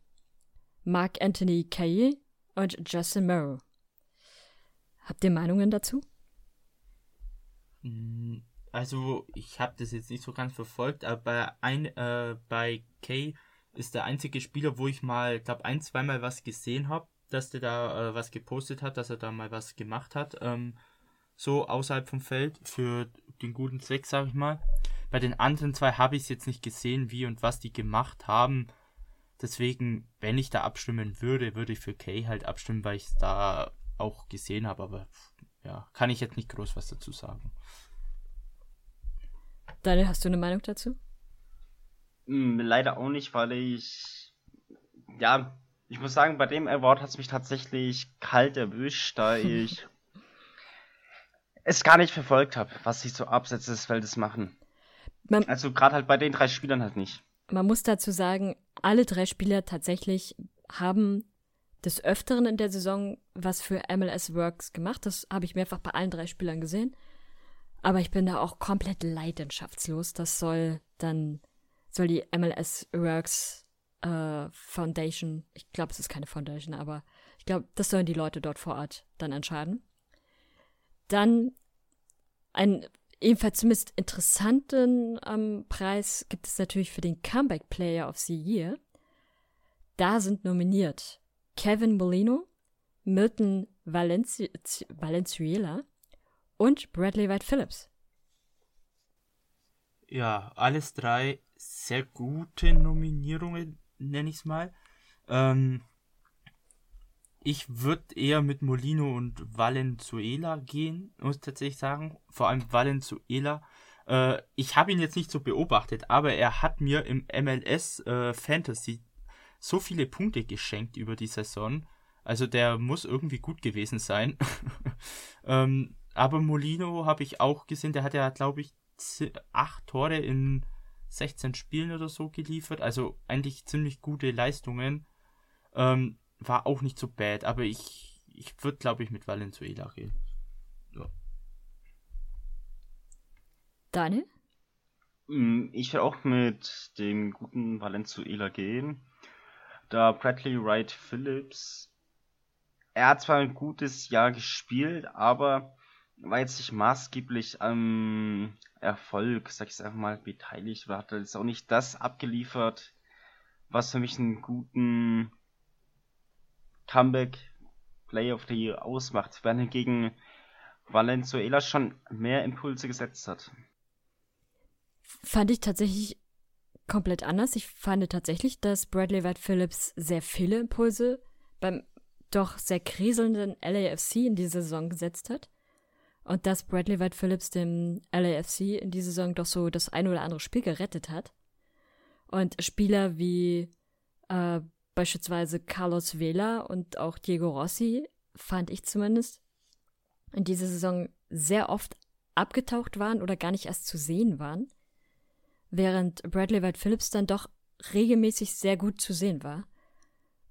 Mark Anthony Kaye und Justin Morrow. Habt ihr Meinungen dazu? Mm, Also, ich habe das jetzt nicht so ganz verfolgt, aber bei, ein, äh, bei Kay ist der einzige Spieler, wo ich mal, glaube ein, zweimal was gesehen habe, dass der da äh, was gepostet hat, dass er da mal was gemacht hat. Ähm, so außerhalb vom Feld für den guten Zweck, sage ich mal. Bei den anderen zwei habe ich es jetzt nicht gesehen, wie und was die gemacht haben. Deswegen, wenn ich da abstimmen würde, würde ich für Kay halt abstimmen, weil ich da auch gesehen habe, aber ja, kann ich jetzt nicht groß was dazu sagen. Daniel, hast du eine Meinung dazu? Hm, leider auch nicht, weil ich. Ja, ich muss sagen, bei dem Award hat es mich tatsächlich kalt erwischt, da ich es gar nicht verfolgt habe, was sie so abseits des Feldes machen. Man, also gerade halt bei den drei Spielern halt nicht. Man muss dazu sagen, alle drei Spieler tatsächlich haben des Öfteren in der Saison was für MLS Works gemacht. Das habe ich mehrfach bei allen drei Spielern gesehen. Aber ich bin da auch komplett leidenschaftslos. Das soll dann, soll die MLS Works äh, Foundation, ich glaube, es ist keine Foundation, aber ich glaube, das sollen die Leute dort vor Ort dann entscheiden. Dann ein ebenfalls zumindest interessanten ähm, Preis gibt es natürlich für den Comeback Player of the Year. Da sind nominiert Kevin Molino, Milton Valenci Valenzuela und Bradley White Phillips. Ja, alles drei sehr gute Nominierungen, nenne ich es mal. Ähm, ich würde eher mit Molino und Valenzuela gehen, muss ich tatsächlich sagen. Vor allem Valenzuela. Äh, ich habe ihn jetzt nicht so beobachtet, aber er hat mir im MLS äh, Fantasy so viele Punkte geschenkt über die Saison. Also der muss irgendwie gut gewesen sein. ähm, aber Molino habe ich auch gesehen, der hat ja, glaube ich, acht Tore in 16 Spielen oder so geliefert. Also eigentlich ziemlich gute Leistungen. Ähm, war auch nicht so bad, aber ich, ich würde, glaube ich, mit Valenzuela gehen. Ja. Daniel? Mm, ich will auch mit dem guten Valenzuela gehen. Da Bradley Wright Phillips, er hat zwar ein gutes Jahr gespielt, aber war jetzt nicht maßgeblich am Erfolg, sag ich einfach mal, beteiligt oder hat jetzt auch nicht das abgeliefert, was für mich einen guten Comeback Play of the Year ausmacht, während hingegen Valenzuela schon mehr Impulse gesetzt hat. Fand ich tatsächlich komplett anders. Ich fand tatsächlich, dass Bradley White Phillips sehr viele Impulse beim doch sehr kriselnden LAFC in die Saison gesetzt hat. Und dass Bradley White Phillips dem LAFC in dieser Saison doch so das ein oder andere Spiel gerettet hat. Und Spieler wie äh, beispielsweise Carlos Vela und auch Diego Rossi, fand ich zumindest, in dieser Saison sehr oft abgetaucht waren oder gar nicht erst zu sehen waren, während Bradley White Phillips dann doch regelmäßig sehr gut zu sehen war.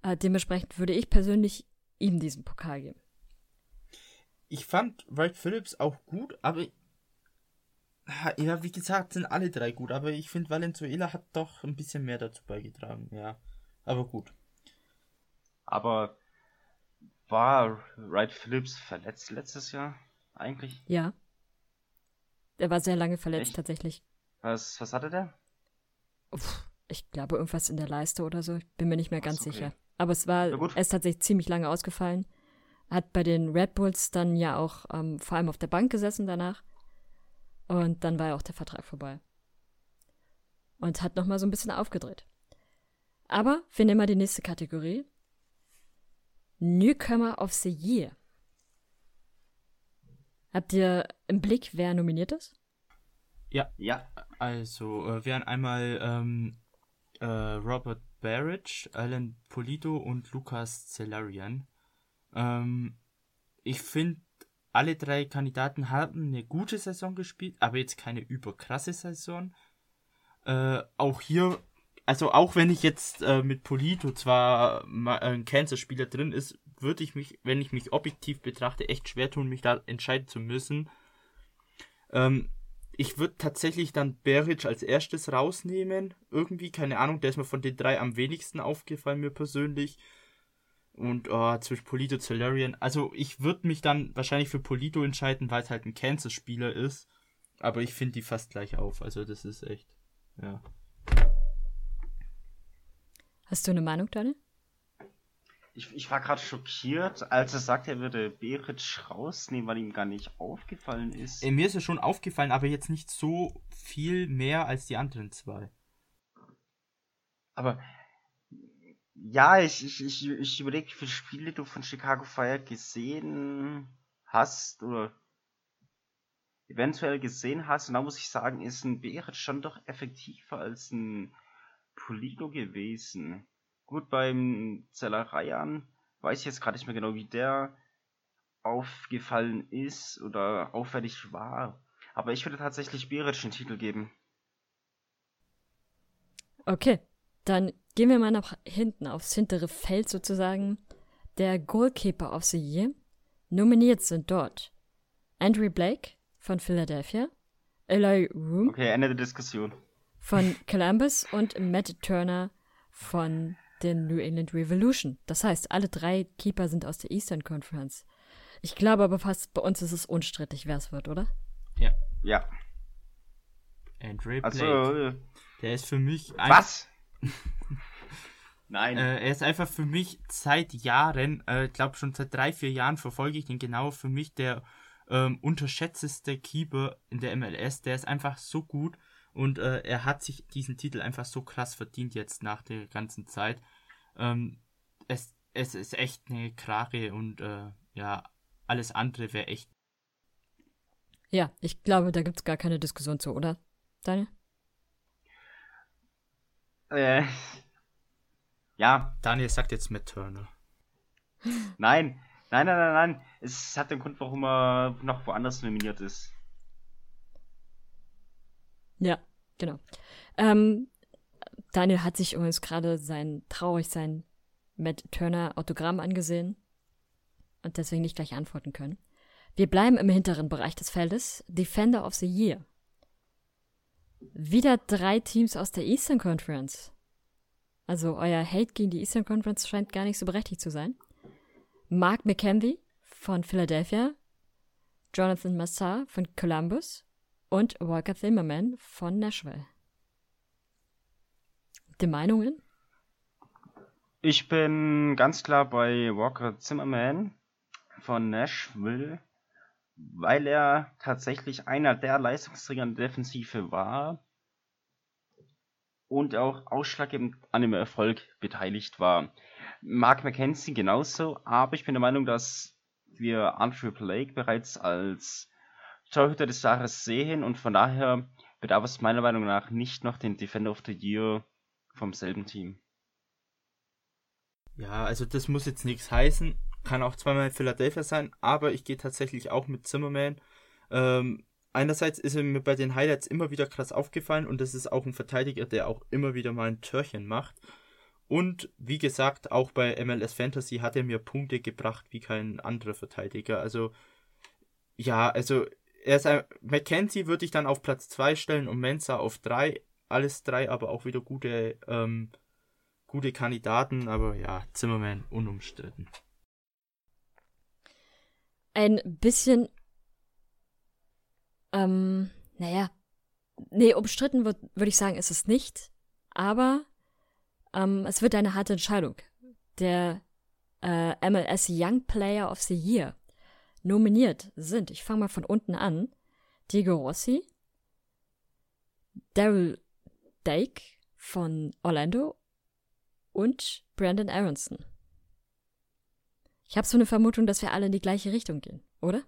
Äh, dementsprechend würde ich persönlich ihm diesen Pokal geben. Ich fand White Phillips auch gut, aber ja, wie gesagt, sind alle drei gut, aber ich finde Valenzuela hat doch ein bisschen mehr dazu beigetragen, ja. Aber gut. Aber war Wright Phillips verletzt letztes Jahr eigentlich? Ja. Er war sehr lange verletzt Echt? tatsächlich. Was, was hatte der? Uff, ich glaube irgendwas in der Leiste oder so. Ich bin mir nicht mehr ganz okay. sicher. Aber es war, er ist tatsächlich ziemlich lange ausgefallen. Hat bei den Red Bulls dann ja auch ähm, vor allem auf der Bank gesessen danach. Und dann war ja auch der Vertrag vorbei. Und hat nochmal so ein bisschen aufgedreht. Aber wir nehmen mal die nächste Kategorie. Newcomer of the Year. Habt ihr im Blick, wer nominiert ist? Ja, ja. Also, äh, wären einmal ähm, äh, Robert Barrage, Alan Polito und Lukas Celarian. Ähm, ich finde, alle drei Kandidaten haben eine gute Saison gespielt, aber jetzt keine überkrasse Saison. Äh, auch hier also auch wenn ich jetzt äh, mit Polito zwar ein Cancer-Spieler drin ist, würde ich mich, wenn ich mich objektiv betrachte, echt schwer tun, mich da entscheiden zu müssen. Ähm, ich würde tatsächlich dann Beric als erstes rausnehmen. Irgendwie, keine Ahnung, der ist mir von den drei am wenigsten aufgefallen, mir persönlich. Und oh, zwischen Polito und Celerian. Also ich würde mich dann wahrscheinlich für Polito entscheiden, weil es halt ein Kansas-Spieler ist. Aber ich finde die fast gleich auf. Also das ist echt. Ja. Hast du eine Meinung, Daniel? Ich, ich war gerade schockiert, als er sagte, er würde Beric rausnehmen, weil ihm gar nicht aufgefallen ist. Äh, mir ist es schon aufgefallen, aber jetzt nicht so viel mehr als die anderen zwei. Aber Ja, ich, ich, ich, ich überlege, wie viele Spiele du von Chicago Fire gesehen hast oder eventuell gesehen hast. Und da muss ich sagen, ist ein Berit schon doch effektiver als ein Polino gewesen. Gut, beim Zellereiern weiß ich jetzt gerade nicht mehr genau, wie der aufgefallen ist oder auffällig war. Aber ich würde tatsächlich Beric einen Titel geben. Okay, dann gehen wir mal nach hinten aufs hintere Feld sozusagen. Der Goalkeeper of the Year. Nominiert sind dort Andrew Blake von Philadelphia, Eloy Room. Okay, Ende der Diskussion. Von Columbus und Matt Turner von der New England Revolution. Das heißt, alle drei Keeper sind aus der Eastern Conference. Ich glaube aber fast, bei uns ist es unstrittig, wer es wird, oder? Ja. Ja. Andre Blake. Also, äh, der ist für mich. ein- was? Nein. Äh, er ist einfach für mich seit Jahren, äh, ich glaube schon seit drei, vier Jahren verfolge ich den genau, für mich der ähm, unterschätzteste Keeper in der MLS. Der ist einfach so gut und äh, er hat sich diesen Titel einfach so krass verdient jetzt nach der ganzen Zeit. Ähm, es, es ist echt eine Krake und äh, ja, alles andere wäre echt. Ja, ich glaube, da gibt's gar keine Diskussion zu, oder? Daniel? äh, ja, Daniel sagt jetzt Matt Turner. nein. Nein, nein, nein, nein. Es hat den Grund, warum er noch woanders nominiert ist. Ja, genau. Ähm, Daniel hat sich übrigens gerade sein, traurig sein Matt Turner Autogramm angesehen und deswegen nicht gleich antworten können. Wir bleiben im hinteren Bereich des Feldes. Defender of the Year. Wieder drei Teams aus der Eastern Conference. Also euer Hate gegen die Eastern Conference scheint gar nicht so berechtigt zu sein. Mark McKenzie von Philadelphia, Jonathan Massar von Columbus und Walker Zimmerman von Nashville. Die Meinungen? Ich bin ganz klar bei Walker Zimmerman von Nashville, weil er tatsächlich einer der Leistungsträger der Defensive war und auch ausschlaggebend an dem Erfolg beteiligt war. Mark McKenzie genauso, aber ich bin der Meinung, dass wir Andrew Blake bereits als Torhüter des Jahres sehen und von daher bedarf es meiner Meinung nach nicht noch den Defender of the Year vom selben Team. Ja, also das muss jetzt nichts heißen. Kann auch zweimal Philadelphia sein, aber ich gehe tatsächlich auch mit Zimmerman. Ähm, einerseits ist er mir bei den Highlights immer wieder krass aufgefallen und das ist auch ein Verteidiger, der auch immer wieder mal ein Törchen macht. Und wie gesagt, auch bei MLS Fantasy hat er mir Punkte gebracht wie kein anderer Verteidiger. Also, ja, also er ist ein, Mackenzie würde ich dann auf Platz 2 stellen und Mensa auf 3. Alles drei aber auch wieder gute, ähm, gute Kandidaten, aber ja, Zimmerman unumstritten. Ein bisschen, ähm, naja, nee, umstritten würde ich sagen, ist es nicht, aber ähm, es wird eine harte Entscheidung. Der äh, MLS Young Player of the Year nominiert sind, ich fange mal von unten an, Diego Rossi, Daryl Dake von Orlando und Brandon Aronson. Ich habe so eine Vermutung, dass wir alle in die gleiche Richtung gehen, oder?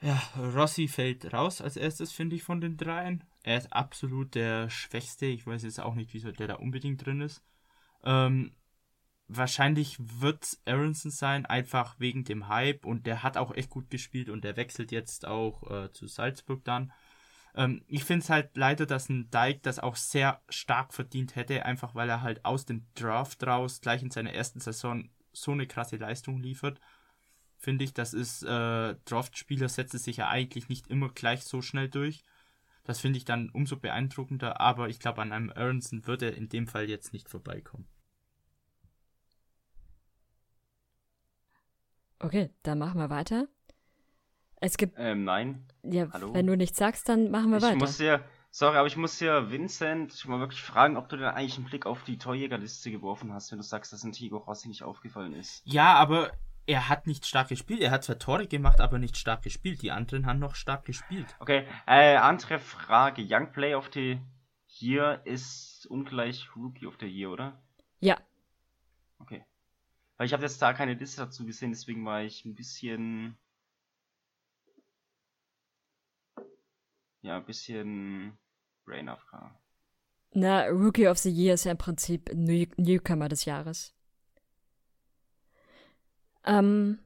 Ja, Rossi fällt raus als erstes, finde ich, von den dreien. Er ist absolut der Schwächste. Ich weiß jetzt auch nicht, wieso der da unbedingt drin ist. Ähm, wahrscheinlich wird Aronson sein, einfach wegen dem Hype. Und der hat auch echt gut gespielt und der wechselt jetzt auch äh, zu Salzburg dann. Ähm, ich finde es halt leider, dass ein Dijk das auch sehr stark verdient hätte, einfach weil er halt aus dem Draft raus gleich in seiner ersten Saison so eine krasse Leistung liefert finde ich, das ist, äh, Draft-Spieler setzen sich ja eigentlich nicht immer gleich so schnell durch. Das finde ich dann umso beeindruckender, aber ich glaube, an einem Aronson wird er in dem Fall jetzt nicht vorbeikommen. Okay, dann machen wir weiter. Es gibt, Ähm, nein. ja, hallo? wenn du nichts sagst, dann machen wir Ich weiter. muss dir, sorry, aber ich muss dir Vincent mal wirklich fragen, ob du denn eigentlich einen Blick auf die Torjägerliste geworfen hast, wenn du sagst, dass ein Tigo Rossi nicht aufgefallen ist. Ja, aber er hat nicht stark gespielt. Er hat zwar Tore gemacht, aber nicht stark gespielt. Die anderen haben noch stark gespielt. Okay, äh, andere Frage. Young Play of the Year ist ungleich Rookie of the Year, oder? Ja, Okay. Weil ich habe jetzt da keine Liste dazu gesehen, deswegen war ich ein bisschen. Ja, ein bisschen Brain AFK. Na, Rookie of the Year ist ja im Prinzip New Newcomer des Jahres. Ähm,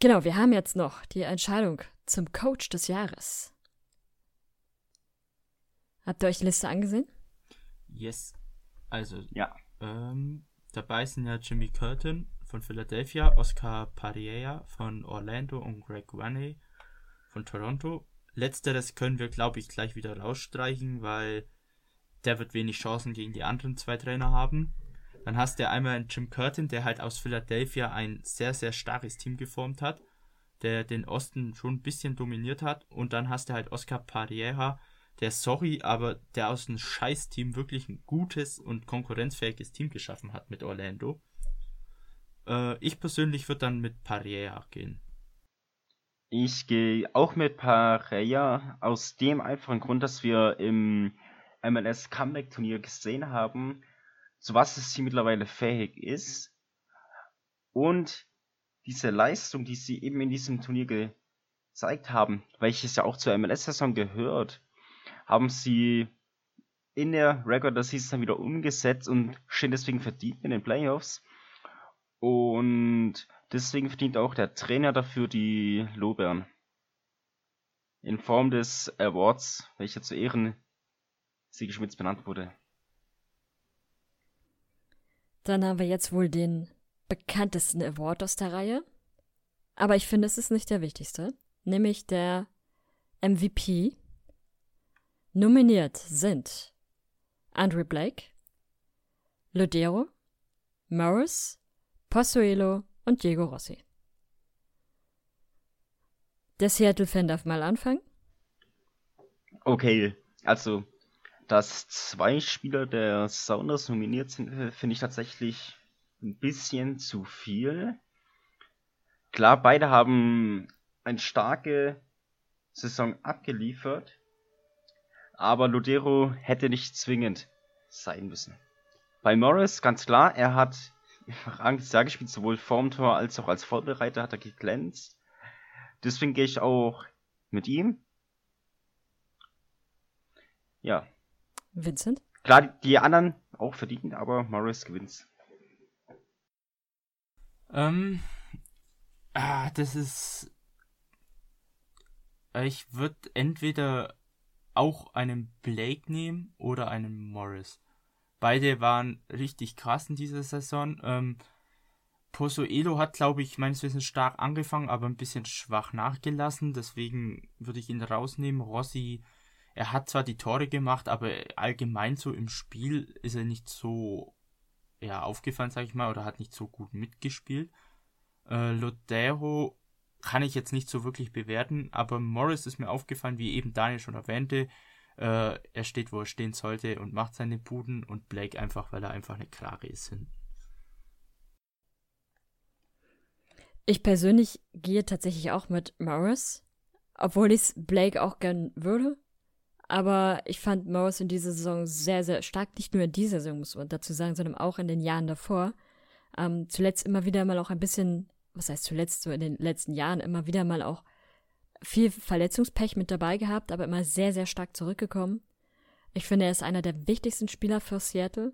genau, wir haben jetzt noch die Entscheidung zum Coach des Jahres. Habt ihr euch die Liste angesehen? Yes. Also, Ja. ähm, dabei sind ja Jimmy Curtin von Philadelphia, Oscar Pareja von Orlando und Greg Waney von Toronto. Letzteres können wir, glaube ich, gleich wieder rausstreichen, weil der wird wenig Chancen gegen die anderen zwei Trainer haben. Dann hast du einmal einen Jim Curtin, der halt aus Philadelphia ein sehr, sehr starkes Team geformt hat, der den Osten schon ein bisschen dominiert hat. Und dann hast du halt Oscar Pareja, der, sorry, aber der aus einem Scheiß-Team wirklich ein gutes und konkurrenzfähiges Team geschaffen hat mit Orlando. Äh, ich persönlich würde dann mit Pareja gehen. Ich gehe auch mit Pareja aus dem einfachen Grund, dass wir im MLS Comeback Turnier gesehen haben, zu was das Team mittlerweile fähig ist. Und diese Leistung, die sie eben in diesem Turnier gezeigt haben, welches ja auch zur MLS-Saison gehört, haben sie in der Regular Season wieder umgesetzt und stehen deswegen verdient in den Playoffs. Und deswegen verdient auch der Trainer dafür die Lobern. In Form des Awards, welcher zu Ehren Sigi Schmitz benannt wurde. Dann haben wir jetzt wohl den bekanntesten Award aus der Reihe. Aber ich finde, es ist nicht der wichtigste. Nämlich der MVP. Nominiert sind Andre Blake, Lodero, Morris, Possuelo und Diego Rossi. Der Seattle-Fan darf mal anfangen. Okay, also, dass zwei Spieler der Sounders nominiert sind, äh, finde ich tatsächlich ein bisschen zu viel. Klar, beide haben eine starke Saison abgeliefert, aber Lodero hätte nicht zwingend sein müssen. Bei Morris, ganz klar, er hat überragendes Jahr gespielt, sowohl vorm Tor als auch als Vorbereiter hat er geglänzt. Deswegen gehe ich auch mit ihm. Ja, Vincent? klar, die anderen auch verdient, aber Morris gewinnt. Ähm, ah, das ist. Ich würde entweder auch einen Blake nehmen oder einen Morris. Beide waren richtig krass in dieser Saison. Ähm, Pozuelo hat, glaube ich, meines Wissens stark angefangen, aber ein bisschen schwach nachgelassen. Deswegen würde ich ihn rausnehmen. Rossi, er hat zwar die Tore gemacht, aber allgemein so im Spiel ist er nicht so ja, aufgefallen, sage ich mal, oder hat nicht so gut mitgespielt. Äh, Lodero kann ich jetzt nicht so wirklich bewerten, aber Morris ist mir aufgefallen, wie eben Daniel schon erwähnte. Äh, er steht, wo er stehen sollte und macht seine Buden und Blake einfach, weil er einfach eine Krage ist. hinten. Ich persönlich gehe tatsächlich auch mit Morris, obwohl ich Blake auch gern würde. Aber ich fand Morris in dieser Saison sehr, sehr stark. Nicht nur in dieser Saison, muss man dazu sagen, sondern auch in den Jahren davor. Ähm, zuletzt immer wieder mal auch ein bisschen, was heißt zuletzt, so in den letzten Jahren immer wieder mal auch viel Verletzungspech mit dabei gehabt, aber immer sehr, sehr stark zurückgekommen. Ich finde, er ist einer der wichtigsten Spieler für Seattle.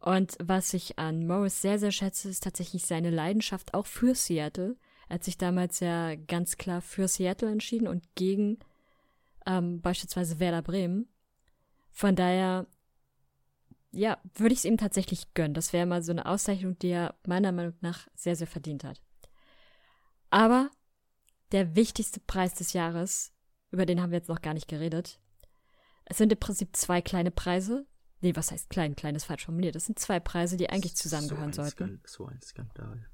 Und was ich an Morris sehr, sehr schätze, ist tatsächlich seine Leidenschaft auch für Seattle. Er hat sich damals ja ganz klar für Seattle entschieden und gegen ähm, beispielsweise Werder Bremen. Von daher, ja, würde ich es ihm tatsächlich gönnen. Das wäre mal so eine Auszeichnung, die er meiner Meinung nach sehr, sehr verdient hat. Aber der wichtigste Preis des Jahres, über den haben wir jetzt noch gar nicht geredet. Es sind im Prinzip zwei kleine Preise. Nee, was heißt klein? Klein ist falsch formuliert. Es sind zwei Preise, die eigentlich zusammengehören so sollten. So ein Skandal.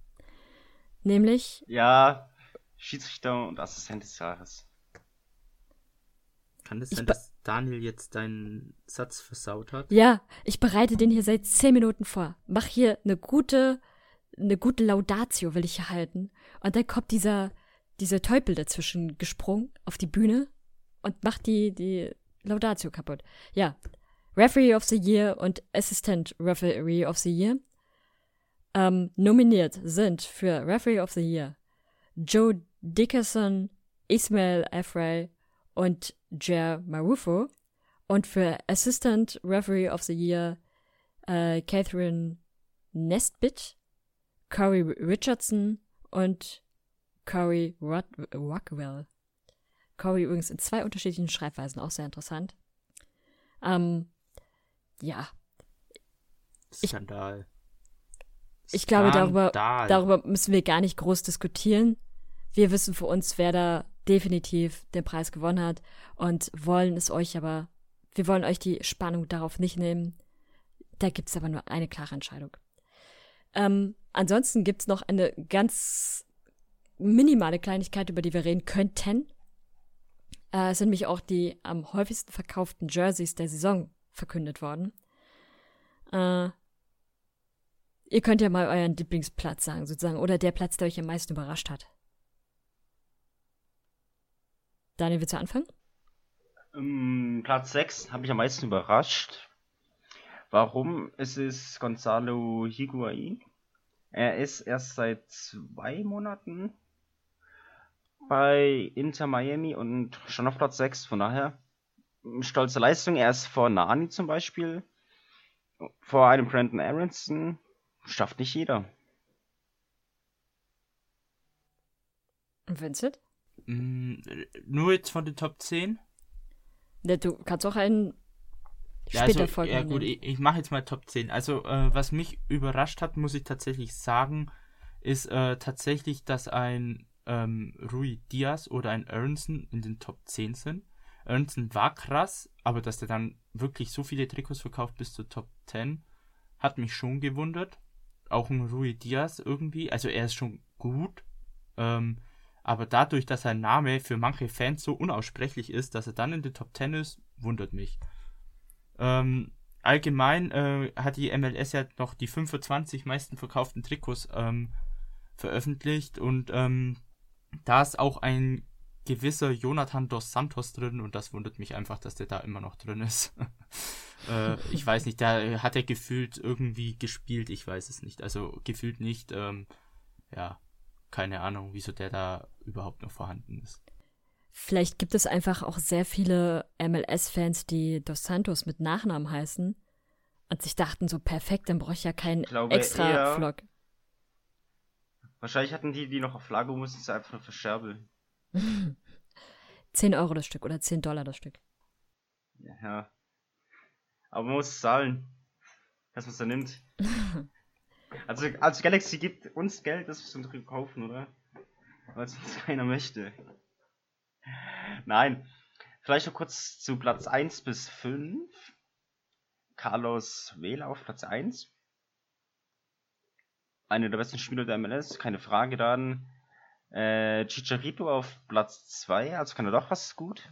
Nämlich, Ja, Schiedsrichter und Assistent des Jahres. Kann das sein, dass Daniel jetzt deinen Satz versaut hat? ja, ich bereite den hier seit zehn Minuten vor. Mach hier eine gute, eine gute Laudatio will ich hier halten. Und dann kommt dieser, dieser Teufel dazwischen gesprungen auf die Bühne und macht die, die Laudatio kaputt. Ja, Referee of the Year und Assistant Referee of the Year. Ähm, nominiert sind für Referee of the Year Joe Dickerson, Ismail Afray und Jer Marufo. Und für Assistant Referee of the Year äh, Catherine Nesbitt, Corey Richardson und Corey Rod Rockwell. Corey übrigens in zwei unterschiedlichen Schreibweisen, auch sehr interessant. Ähm, ja. Skandal. Ich glaube, darüber, darüber müssen wir gar nicht groß diskutieren. Wir wissen für uns, wer da definitiv den Preis gewonnen hat und wollen es euch aber, wir wollen euch die Spannung darauf nicht nehmen. Da gibt es aber nur eine klare Entscheidung. Ähm, ansonsten gibt es noch eine ganz minimale Kleinigkeit, über die wir reden könnten. Äh, es sind nämlich auch die am häufigsten verkauften Jerseys der Saison verkündet worden. Äh, ihr könnt ja mal euren Lieblingsplatz sagen, sozusagen, oder der Platz, der euch am meisten überrascht hat. Daniel, willst du anfangen? Ähm, Platz 6 habe ich am meisten überrascht. Warum? Es ist Gonzalo Higuain. Er ist erst seit zwei Monaten bei Inter Miami und schon auf Platz 6. Von daher stolze Leistung. Er ist vor Nani zum Beispiel. Vor einem Brandon Aronson. Schafft nicht jeder. Und Vincent? Mm, nur jetzt von den Top 10? Ja, du kannst auch einen Ja, später also, folgen. ja gut, ich, ich mache jetzt mal Top 10. Also, äh, was mich überrascht hat, muss ich tatsächlich sagen, ist äh, tatsächlich, dass ein ähm, Rui Diaz oder ein Ernson in den Top 10 sind. Ernson war krass, aber dass der dann wirklich so viele Trikots verkauft bis zur Top 10, hat mich schon gewundert. Auch ein Rui Diaz irgendwie, also er ist schon gut, ähm, aber dadurch, dass sein Name für manche Fans so unaussprechlich ist, dass er dann in den Top 10 ist, wundert mich. Ähm, allgemein äh, hat die MLS ja noch die 25 meisten verkauften Trikots ähm, veröffentlicht und ähm, da ist auch ein gewisser Jonathan dos Santos drin und das wundert mich einfach, dass der da immer noch drin ist. äh, ich weiß nicht, da hat er gefühlt irgendwie gespielt, ich weiß es nicht. Also gefühlt nicht, ähm, ja, keine Ahnung, wieso der da überhaupt noch vorhanden ist. Vielleicht gibt es einfach auch sehr viele MLS-Fans, die Dos Santos mit Nachnamen heißen und sich dachten, so perfekt, dann brauche ich ja keinen glaube extra eher- Vlog. Wahrscheinlich hatten die, die noch auf Lager mussten, sie einfach nur verscherbeln. 10 Euro das Stück oder 10 Dollar das Stück. Ja. Aber man muss zahlen, dass man es dann nimmt. Also, also Galaxy gibt uns Geld, dass wir es dann kaufen, oder? Weil es uns keiner möchte. Nein. Vielleicht noch kurz zu Platz 1 bis 5. Carlos Vela auf Platz 1. Einer der besten Spieler der MLS, keine Frage dann. Äh, Chicharito auf Platz 2, also kann er doch was gut.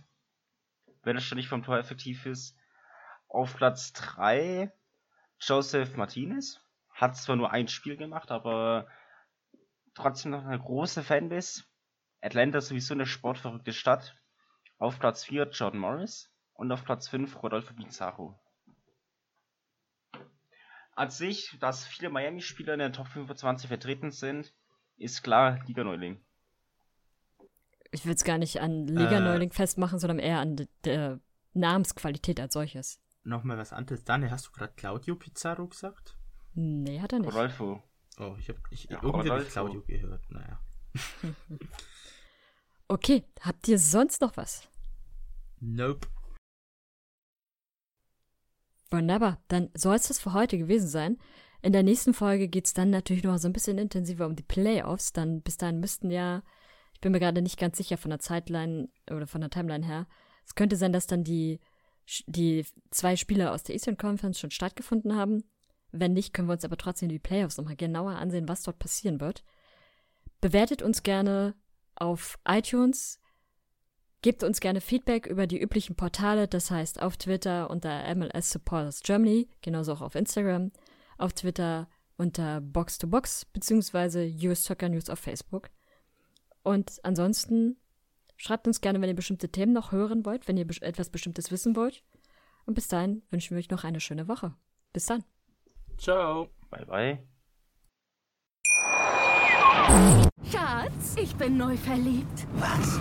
Wenn er nicht vom Tor effektiv ist. Auf Platz 3 Joseph Martinez. Hat zwar nur ein Spiel gemacht, aber trotzdem noch eine große Fanbase. Atlanta ist sowieso eine sportverrückte Stadt. Auf Platz 4 Jordan Morris und auf Platz 5 Rodolfo Pizarro. An sich, dass viele Miami-Spieler in der Top 25 vertreten sind, ist klar Liga-Neuling. Ich will es gar nicht an Liga-Neuling Äh. festmachen, sondern eher an de- der Namensqualität als solches. Nochmal was anderes. Daniel, hast du gerade Claudio Pizarro gesagt? Nee, hat er nicht. Rodolfo. Oh, ich habe ich, Ja, irgendwie hab ich. Claudio gehört. Naja. Okay, habt ihr sonst noch was? Nope. Wunderbar, dann soll es das für heute gewesen sein. In der nächsten Folge geht es dann natürlich noch so ein bisschen intensiver um die Playoffs. Dann bis dahin müssten ja, ich bin mir gerade nicht ganz sicher von der Zeitline oder von der Timeline her. Es könnte sein, dass dann die, die zwei Spieler aus der Eastern Conference schon stattgefunden haben. Wenn nicht, können wir uns aber trotzdem die Playoffs nochmal genauer ansehen, was dort passieren wird. Bewertet uns gerne auf iTunes. Gebt uns gerne Feedback über die üblichen Portale, das heißt auf Twitter unter MLS Supporters Germany, genauso auch auf Instagram, auf Twitter unter Box to Box beziehungsweise US Soccer News auf Facebook. Und ansonsten schreibt uns gerne, wenn ihr bestimmte Themen noch hören wollt, wenn ihr etwas Bestimmtes wissen wollt. Und bis dahin wünschen wir euch noch eine schöne Woche. Bis dann. Ciao. Bye bye. Schatz, ich bin neu verliebt. Was?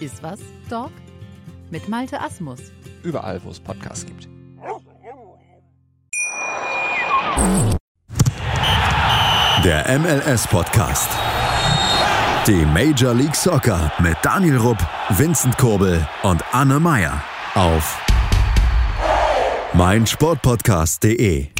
Iswas Dog mit Malte Asmus. Überall, wo es Podcasts gibt. Der MLS-Podcast. Die Major League Soccer mit Daniel Rupp, Vincent Kurbel und Anne Meyer auf meinsportpodcast.de.